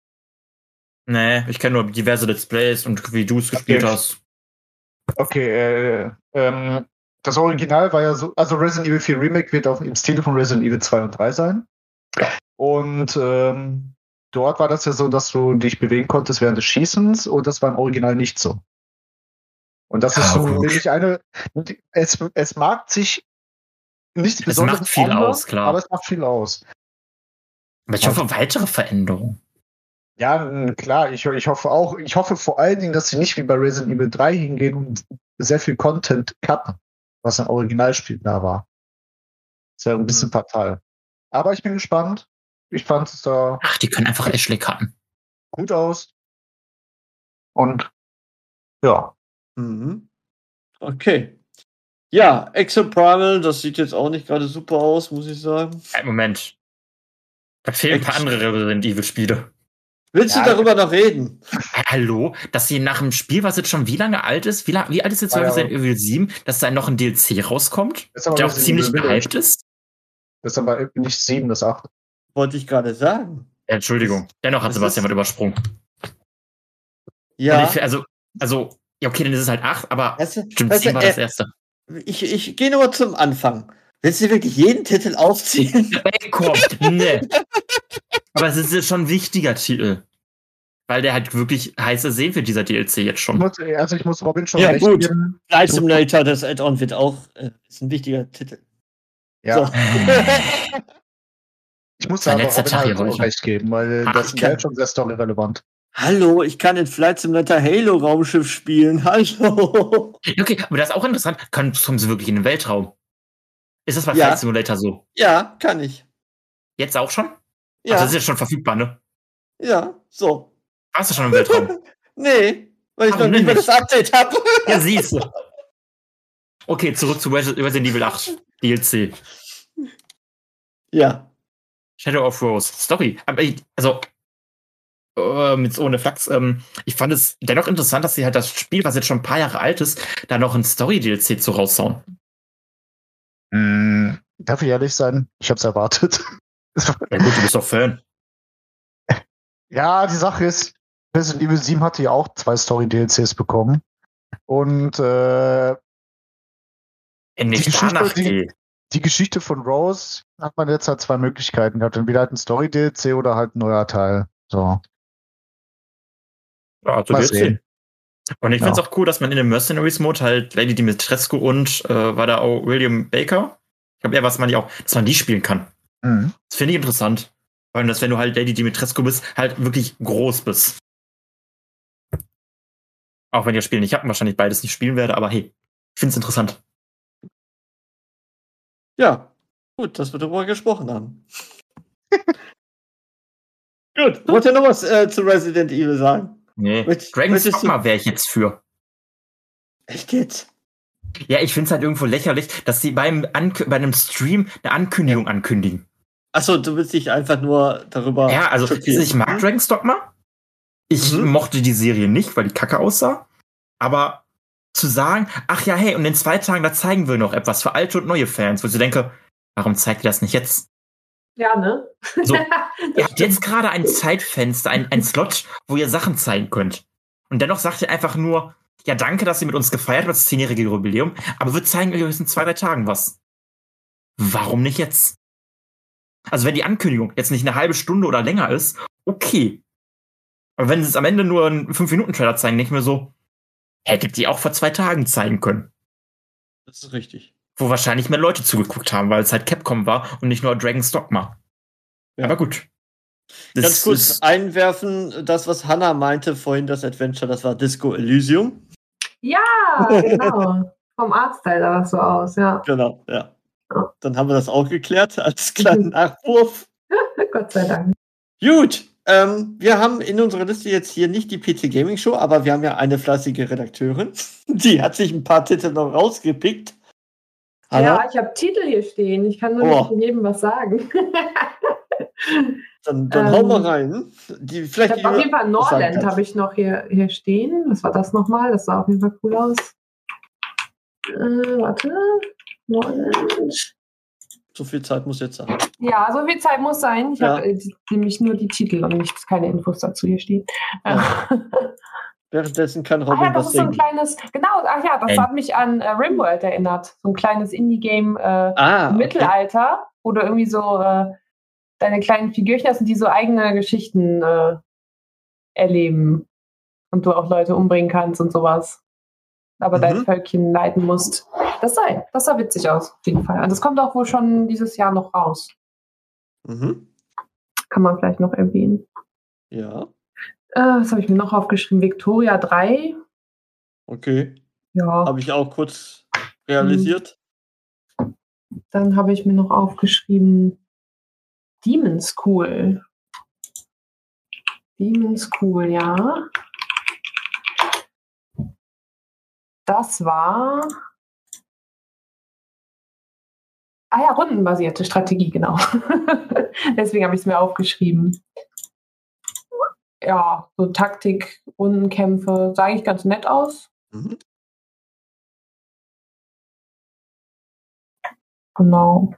Nee, ich kenne nur diverse Let's Plays und wie du es gespielt Okay. hast. Okay, äh, ähm, das Original war ja so, also Resident Evil 4 Remake wird auf, im Stil von Resident Evil 2 und 3 sein. Und ähm, dort war das ja so, dass du dich bewegen konntest während des Schießens und das war im Original nicht so. Und das ist Ah, so nämlich eine, es, es mag sich nichts Es Besonderes macht viel anders, aus, klar. aber es macht viel aus. Aber ich hoffe, weitere Veränderungen. Ja, klar, ich, ich hoffe auch, ich hoffe vor allen Dingen, dass sie nicht wie bei Resident Evil 3 hingehen und sehr viel Content cutten, was im Originalspiel da war. Ist ja ein bisschen Mhm. fatal. Aber ich bin gespannt. Ich fand es da Ach, die können einfach Ashley cutten. gut aus. Und ja, Mhm. Okay. Ja, Exoprimal, das sieht jetzt auch nicht gerade super aus, muss ich sagen. Äh, Moment. Da fehlen ein paar andere Resident Evil Spiele. Willst Ja. du darüber noch reden? Hallo? Dass sie nach dem Spiel, was jetzt schon wie lange alt ist, wie, lang, wie alt ist jetzt Ah, ja. Resident Evil 7, dass da noch ein DLC rauskommt, Das der auch ziemlich gehypt ist? das ist aber nicht sieben, das acht. Wollte ich gerade sagen. Entschuldigung. Dennoch hat das Sebastian was übersprungen. Ja. Ich, also, also, ja, okay, dann ist es halt 8, aber Weißt du, stimmt, weißt du, 7 war das äh, erste. ich, ich gehe nur zum Anfang. Willst du wirklich jeden Titel aufziehen? Ey, komm, ne. Aber es ist ja schon ein wichtiger Titel. Weil der halt wirklich heiß ersehen wird, dieser DLC jetzt Ich schon. muss, also ich muss Robin schon Ja, recht gut. geben. Flight Simulator, das Add-on wird auch, äh, ist ein wichtiger Titel. Ja, So. ich muss Mein aber letzter Robin Tag halt hier auch recht geben, weil Ach, das ich ist kann- halt schon sehr storyrelevant. Hallo, ich kann in Flight Simulator Halo Raumschiff spielen. Hallo. Okay, aber das ist auch interessant. Kann, kommen sie wirklich in den Weltraum? Ist das bei Ja. Flight Simulator so? Ja, kann ich. Jetzt auch schon? Ja, Also das ist jetzt schon verfügbar, ne? ja, so. Warst du schon im Weltraum? Nee, weil ich noch nicht mal nicht? das Update habe. ja, siehst du. Okay, zurück zu Resi- Resident Evil 8 DLC. Ja. Shadow of Rose. Story. Aber ich, also, ähm, jetzt ohne Flachs, ähm, ich fand es dennoch interessant, dass sie halt das Spiel, was jetzt schon ein paar Jahre alt ist, da noch ein Story-DLC zu raushauen. Mm, darf ich ehrlich sein? Ich hab's erwartet. Ja gut, du bist doch Fan. Ja, die Sache ist, Resident Evil 7 hatte ja auch zwei Story-DLCs bekommen. Und äh, nicht Die Geschichte, die- die Geschichte von Rose hat man jetzt halt zwei Möglichkeiten gehabt. Entweder halt ein Story-DLC oder halt ein neuer Teil. So. Ja, also Mal sehen. Und ich Ja. finde es auch cool, dass man in dem Mercenaries-Mode halt Lady Dimitrescu und äh, war da auch William Baker. Ich glaube, er was man die auch, dass man die spielen kann. Mhm. Das finde ich interessant. Weil dass wenn du halt Lady Dimitrescu bist, halt wirklich groß bist. Auch wenn das Spiel nicht und wahrscheinlich beides nicht spielen werde, aber hey, ich finde es interessant. Ja. Gut, dass wir darüber gesprochen haben. Gut. Wollt ihr noch was äh, zu Resident Evil sagen? Nee. Möcht- Dragon's Dogma wäre ich jetzt für. Echt jetzt? Ja, ich finde es halt irgendwo lächerlich, dass sie beim bei einem Stream eine Ankündigung ankündigen. Achso, du willst dich einfach nur darüber. Ja, also schockieren. ich mag Dragon's Dogma. Ich Mhm. mochte die Serie nicht, weil die kacke aussah. Aber zu sagen, ach ja, hey, und in zwei Tagen, da zeigen wir noch etwas für alte und neue Fans, wo ich denke, warum zeigt ihr das nicht jetzt? Ja, ne? So, ihr habt jetzt gerade ein Zeitfenster, ein, ein Slot, wo ihr Sachen zeigen könnt. Und dennoch sagt er einfach nur, ja, danke, dass ihr mit uns gefeiert habt, das zehnjährige Jubiläum, aber wir zeigen euch in zwei, drei Tagen was. Warum nicht jetzt? Also wenn die Ankündigung jetzt nicht eine halbe Stunde oder länger ist, okay. Aber wenn sie es am Ende nur einen 5-Minuten-Trailer zeigen, denke ich mir so, hättet ihr auch vor zwei Tagen zeigen können. Das ist richtig. Wo wahrscheinlich mehr Leute zugeguckt haben, weil es halt Capcom war und nicht nur Dragon's Dogma. Ja. Aber gut. Das Ganz kurz einwerfen, das, was Hannah meinte vorhin, das Adventure, das war Disco Elysium. Ja, genau. Vom Artstyle sah das so aus, ja. Genau, ja. Ja. Dann haben wir das auch geklärt als kleinen Nachwurf. Gott sei Dank. Gut, ähm, wir haben in unserer Liste jetzt hier nicht die PC Gaming Show, aber wir haben ja eine flassige Redakteurin. Die hat sich ein paar Titel noch rausgepickt. Hannah, Ja, ich habe Titel hier stehen. Ich kann nur Oh. nicht jedem was sagen. dann, dann ähm, hau mal rein. Die, Ich vielleicht habe auf jeden Fall Norland habe ich noch hier, hier stehen. Was war das nochmal? Das sah auf jeden Fall cool aus. Äh, warte. So viel Zeit muss jetzt sein. Ja, so viel Zeit muss sein. Ich Ja. habe äh, nämlich nur die Titel und nicht keine Infos dazu hier stehen. Ja. Währenddessen kann Ach Robin ja, das was ist so ein singen. kleines, genau, ach ja, das hat mich an äh, Rimworld erinnert. So ein kleines Indie-Game äh, Ah, okay. Mittelalter, wo du irgendwie so äh, deine kleinen Figürchen hast und die so eigene Geschichten äh, erleben. Und du auch Leute umbringen kannst und sowas. Aber Mhm. dein Völkchen leiten musst. Das sah, das sah witzig aus, auf jeden Fall. Und das kommt auch wohl schon dieses Jahr noch raus. Mhm. Kann man vielleicht noch erwähnen. Ja, Äh, was habe ich mir noch aufgeschrieben? Victoria 3. okay. Ja. Habe ich auch kurz realisiert. Dann habe ich mir noch aufgeschrieben Demon School. Demon School, ja. Das war. Ah ja, rundenbasierte Strategie, genau. Deswegen habe ich es mir aufgeschrieben. Ja, so Taktik, Rundenkämpfe, sah eigentlich ganz nett aus. Mhm. Genau.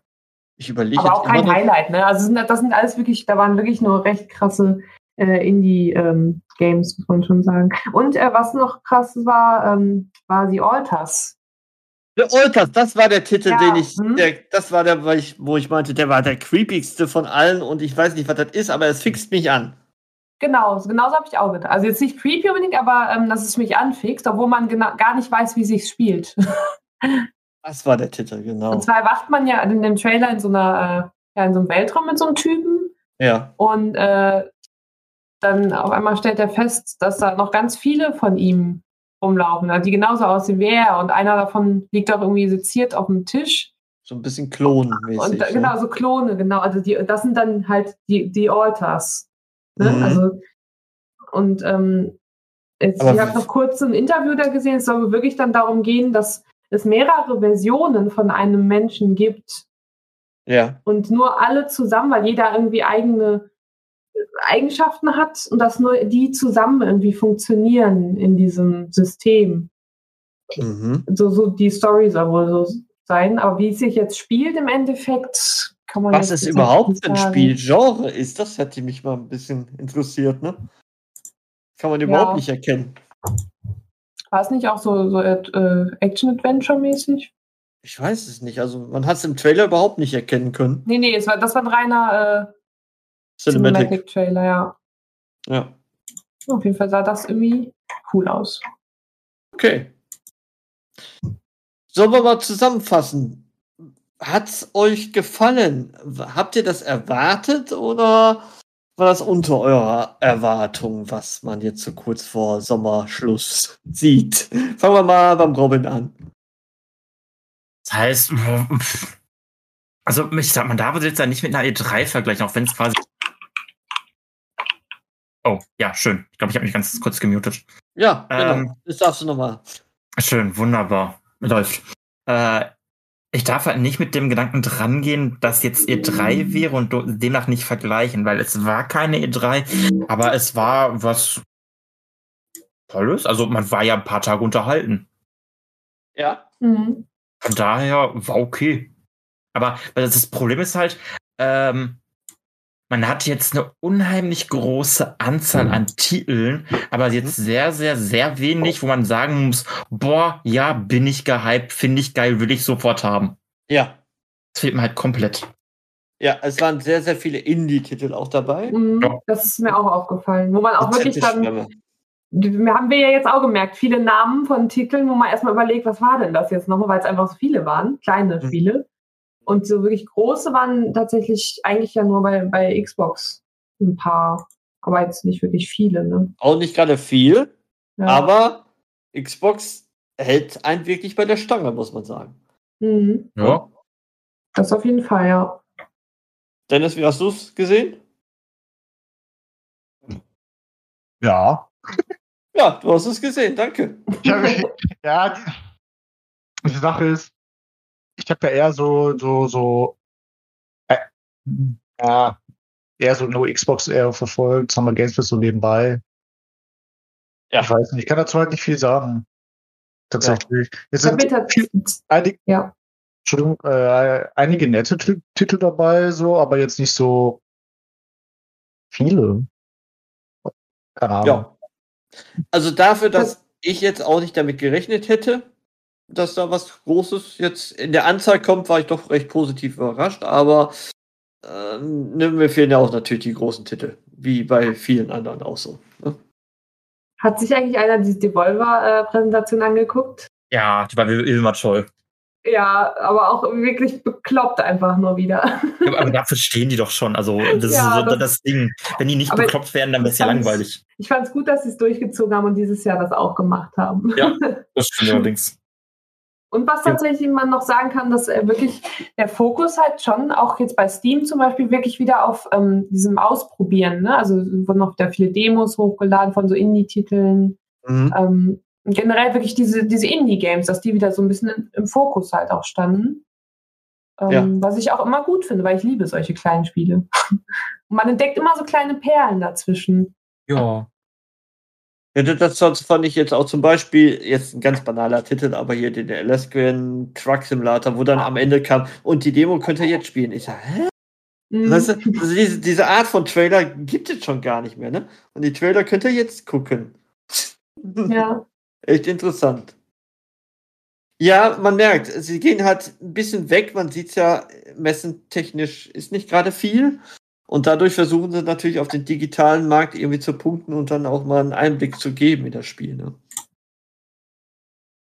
Ich überlege Aber auch kein Highlight, ne? Also sind, das sind alles wirklich, da waren wirklich nur recht krasse äh, Indie-Games, muss man schon sagen. Und äh, was noch krass war, ähm, war The Altars. The Altars, das war der Titel, Ja, den ich, mhm. der, das war der, wo ich, wo ich meinte, der war der creepigste von allen und ich weiß nicht, was das ist, aber es fixt mich an. Genau, so- genauso habe ich auch gedacht. Also jetzt nicht creepy unbedingt, aber ähm, dass es mich anfixt, obwohl man genau, gar nicht weiß, wie sich spielt. Das war der Titel, genau. Und zwar erwacht man ja in dem Trailer in so einer, äh, ja, in so einem Weltraum mit so einem Typen. Ja. Und äh, dann auf einmal stellt er fest, dass da noch ganz viele von ihm rumlaufen, also die genauso aussehen wie er. Und einer davon liegt auch irgendwie seziert auf dem Tisch. So ein bisschen klonmäßig. Und ne? genau, so Klone, genau. Also die, das sind dann halt die, die Altars. Ne? Mhm. Also, und ähm, jetzt, ich habe noch kurz ein Interview da gesehen, es soll wirklich dann darum gehen, dass es mehrere Versionen von einem Menschen gibt Ja. und nur alle zusammen, weil jeder irgendwie eigene Eigenschaften hat und dass nur die zusammen irgendwie funktionieren in diesem System. Mhm. So, so die Story soll wohl so sein. Aber wie es sich jetzt spielt im Endeffekt, kann man Was ist überhaupt ein. Spielgenre ist, das hätte mich mal ein bisschen interessiert, ne? Kann man überhaupt nicht erkennen. War es nicht auch so, so äh, Action-Adventure-mäßig? Ich weiß es nicht. Also man hat es im Trailer überhaupt nicht erkennen können. Nee, nee, es war, das war ein reiner äh, Cinematic. Cinematic-Trailer, ja. Ja. Auf jeden Fall sah das irgendwie cool aus. Okay. Sollen wir mal zusammenfassen? Hat's euch gefallen? Habt ihr das erwartet oder war das unter eurer Erwartung, was man jetzt so kurz vor Sommerschluss sieht? Fangen wir mal beim Robin an. Das heißt, also ich sag, man darf jetzt ja nicht mit einer E3 vergleichen, auch wenn es quasi. Oh, ja, schön. Ich glaube, ich habe mich ganz kurz gemutet. Ja, genau. Ähm. das darfst du nochmal. Schön, wunderbar. Läuft. Äh, ich darf halt nicht mit dem Gedanken drangehen, dass jetzt E3 wäre und demnach nicht vergleichen, weil es war keine E3, aber es war was Tolles. Also man war ja ein paar Tage unterhalten. Ja. Mhm. Von daher war okay. Aber das Problem ist halt, ähm, man hat jetzt eine unheimlich große Anzahl an Titeln, aber jetzt sehr, sehr, sehr wenig, wo man sagen muss, boah, ja, bin ich gehypt, finde ich geil, will ich sofort haben. Ja. Das fehlt mir halt komplett. Ja, es waren sehr, sehr viele Indie-Titel auch dabei. Mhm. Das ist mir auch aufgefallen. Wo man auch Eine wirklich dann, haben wir ja jetzt auch gemerkt, viele Namen von Titeln, wo man erstmal überlegt, was war denn das jetzt nochmal, weil es einfach so viele waren, kleine Mhm. Spiele. Und so wirklich große waren tatsächlich eigentlich ja nur bei, bei Xbox ein paar, aber jetzt nicht wirklich viele. Ne? Auch nicht gerade viel, Ja. aber Xbox hält einen wirklich bei der Stange, muss man sagen. Mhm. Ja. Das auf jeden Fall, ja. Dennis, wie hast du es gesehen? Ja. Ja, du hast es gesehen, danke. Hab, ja, die, die Sache ist, ich habe ja eher so, so, so, äh, ja, eher so nur Xbox eher verfolgt, Summer Games Fest so nebenbei. Ja. Ich weiß nicht, ich kann dazu halt nicht viel sagen. Tatsächlich. Es Ich hab sind einige, ja. Entschuldigung, äh, einige nette Ti- Titel dabei, so, aber jetzt nicht so viele. Keine Ahnung. Ja. Also dafür, dass ich jetzt auch nicht damit gerechnet hätte, dass da was Großes jetzt in der Anzahl kommt, war ich doch recht positiv überrascht. Aber äh, mir fehlen ja auch natürlich die großen Titel, wie bei vielen anderen auch so. Ne? Hat sich eigentlich einer diese Devolver-Präsentation angeguckt? Ja, die war wie immer toll. Ja, aber auch wirklich bekloppt einfach nur wieder. Ja, aber dafür stehen die doch schon. Also, das Ja, ist so das- das Ding. Wenn die nicht bekloppt werden, dann wäre es ja ich fand's- langweilig. Ich fand es gut, dass sie es durchgezogen haben und dieses Jahr das auch gemacht haben. Ja. Das stimmt allerdings. Und was tatsächlich man noch sagen kann, dass äh, wirklich der Fokus halt schon, auch jetzt bei Steam zum Beispiel, wirklich wieder auf ähm, diesem Ausprobieren. Ne? Also wurden noch da viele Demos hochgeladen von so Indie-Titeln. Mhm. Ähm, generell wirklich diese, diese Indie-Games, dass die wieder so ein bisschen im, im Fokus halt auch standen. Ähm, Ja. Was ich auch immer gut finde, weil ich liebe solche kleinen Spiele. und man entdeckt immer so kleine Perlen dazwischen. Ja. Ja, das, sonst fand ich jetzt auch zum Beispiel, jetzt ein ganz banaler Titel, aber hier den Alaskan Truck Simulator, wo dann am Ende kam, und die Demo könnt ihr jetzt spielen. Ich sag, hä? Mhm. Weißt du, also diese, diese Art von Trailer gibt es schon gar nicht mehr, ne? Und die Trailer könnt ihr jetzt gucken. Ja. Echt interessant. Ja, man merkt, sie gehen halt ein bisschen weg. Man sieht ja, messentechnisch ist nicht gerade viel. Und dadurch versuchen sie natürlich auf den digitalen Markt irgendwie zu punkten und dann auch mal einen Einblick zu geben in das Spiel. Ne?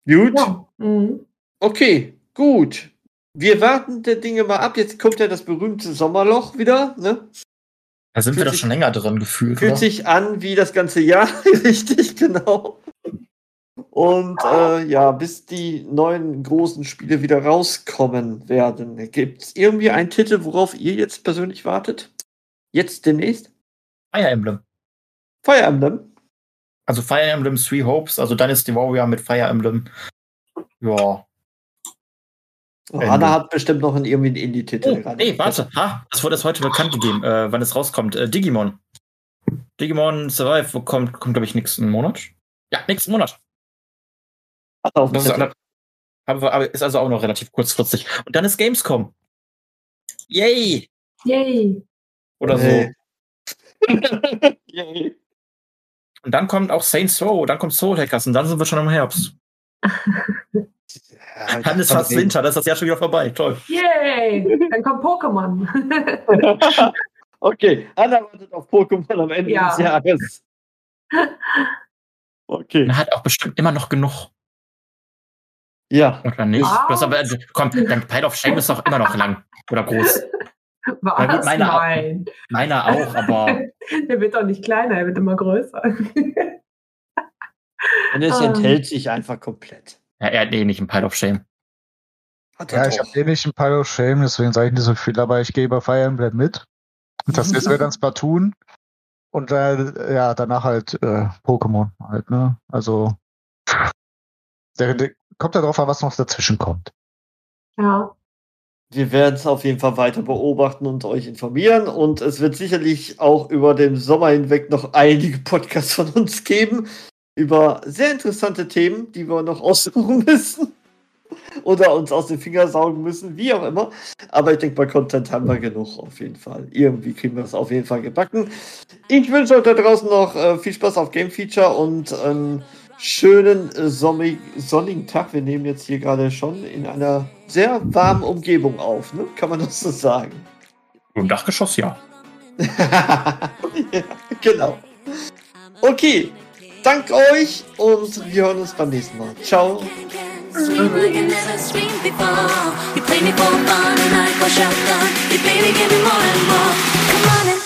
Gut, ja. Mhm. okay, gut. Wir warten der Dinge mal ab. Jetzt kommt ja das berühmte Sommerloch wieder. Ne? Da sind wir Fühlt doch sich- schon länger drin gefühlt. Fühlt oder? sich an wie das ganze Jahr, richtig, genau. Und äh, ja, bis die neuen großen Spiele wieder rauskommen werden, gibt es irgendwie einen Titel, worauf ihr jetzt persönlich wartet? Jetzt demnächst? Fire Emblem. Fire Emblem? Also Fire Emblem Three Hopes, also Dynasty Warrior mit Fire Emblem. Ja. Oh. Anna hat bestimmt noch einen, irgendwie einen Indie-Titel. Oh, nee, warte. Ha, das wurde erst heute bekannt gegeben, äh, wann es rauskommt. Äh, Digimon. Digimon Survive wo kommt, kommt glaube ich, nächsten Monat. Ja, nächsten Monat. Hat auf Das ist, aber ist also auch noch relativ kurzfristig. Und dann ist Gamescom. Yay! Yay. Oder so. Yay. Und dann kommt auch Saints Row, dann kommt Soul Hackers und dann sind wir schon im Herbst. Ja, Dann ist fast Winter, dann ist das Jahr schon wieder vorbei. Toll. Yay. Dann kommt Pokémon. okay, Anna wartet auf Pokémon am Ende Ja. des Jahres. Okay. Man hat auch bestimmt immer noch genug. Ja. Oder nicht? Ah. Du hast aber, also, komm, dein Pile of Shame ist doch immer noch lang. Oder groß. Was? gut, meine auch. Nein. Meiner auch, aber Der wird doch nicht kleiner, er wird immer größer. Und es Ähm. enthält sich einfach komplett. ja, er hat eh nicht einen Pile of Shame. Hat Ja, ich habe eh nicht ein Pile of Shame, deswegen sage ich nicht so viel, aber ich gehe bei Fire Emblem mit. Und das ist wir dann Splatoon. Und äh, ja, danach halt äh, Pokémon halt, ne? Also der, der kommt ja drauf an, was noch dazwischen kommt. Ja. Wir werden es auf jeden Fall weiter beobachten und euch informieren. Und es wird sicherlich auch über den Sommer hinweg noch einige Podcasts von uns geben über sehr interessante Themen, die wir noch aussuchen müssen. oder uns aus den Fingern saugen müssen, wie auch immer. Aber ich denke, bei Content haben wir genug auf jeden Fall. Irgendwie kriegen wir das auf jeden Fall gebacken. Ich wünsche euch da draußen noch äh, viel Spaß auf Game Feature und einen schönen äh, sonnig, sonnigen Tag. Wir nehmen jetzt hier gerade schon in einer sehr warmen Umgebung auf, ne? kann man das so sagen. Im Dachgeschoss, ja. ja genau. Okay, dank euch und wir hören uns beim nächsten Mal. Ciao. Swing like I never swing before. You play me for fun and I go shotgun. You baby give me more and more. Come on and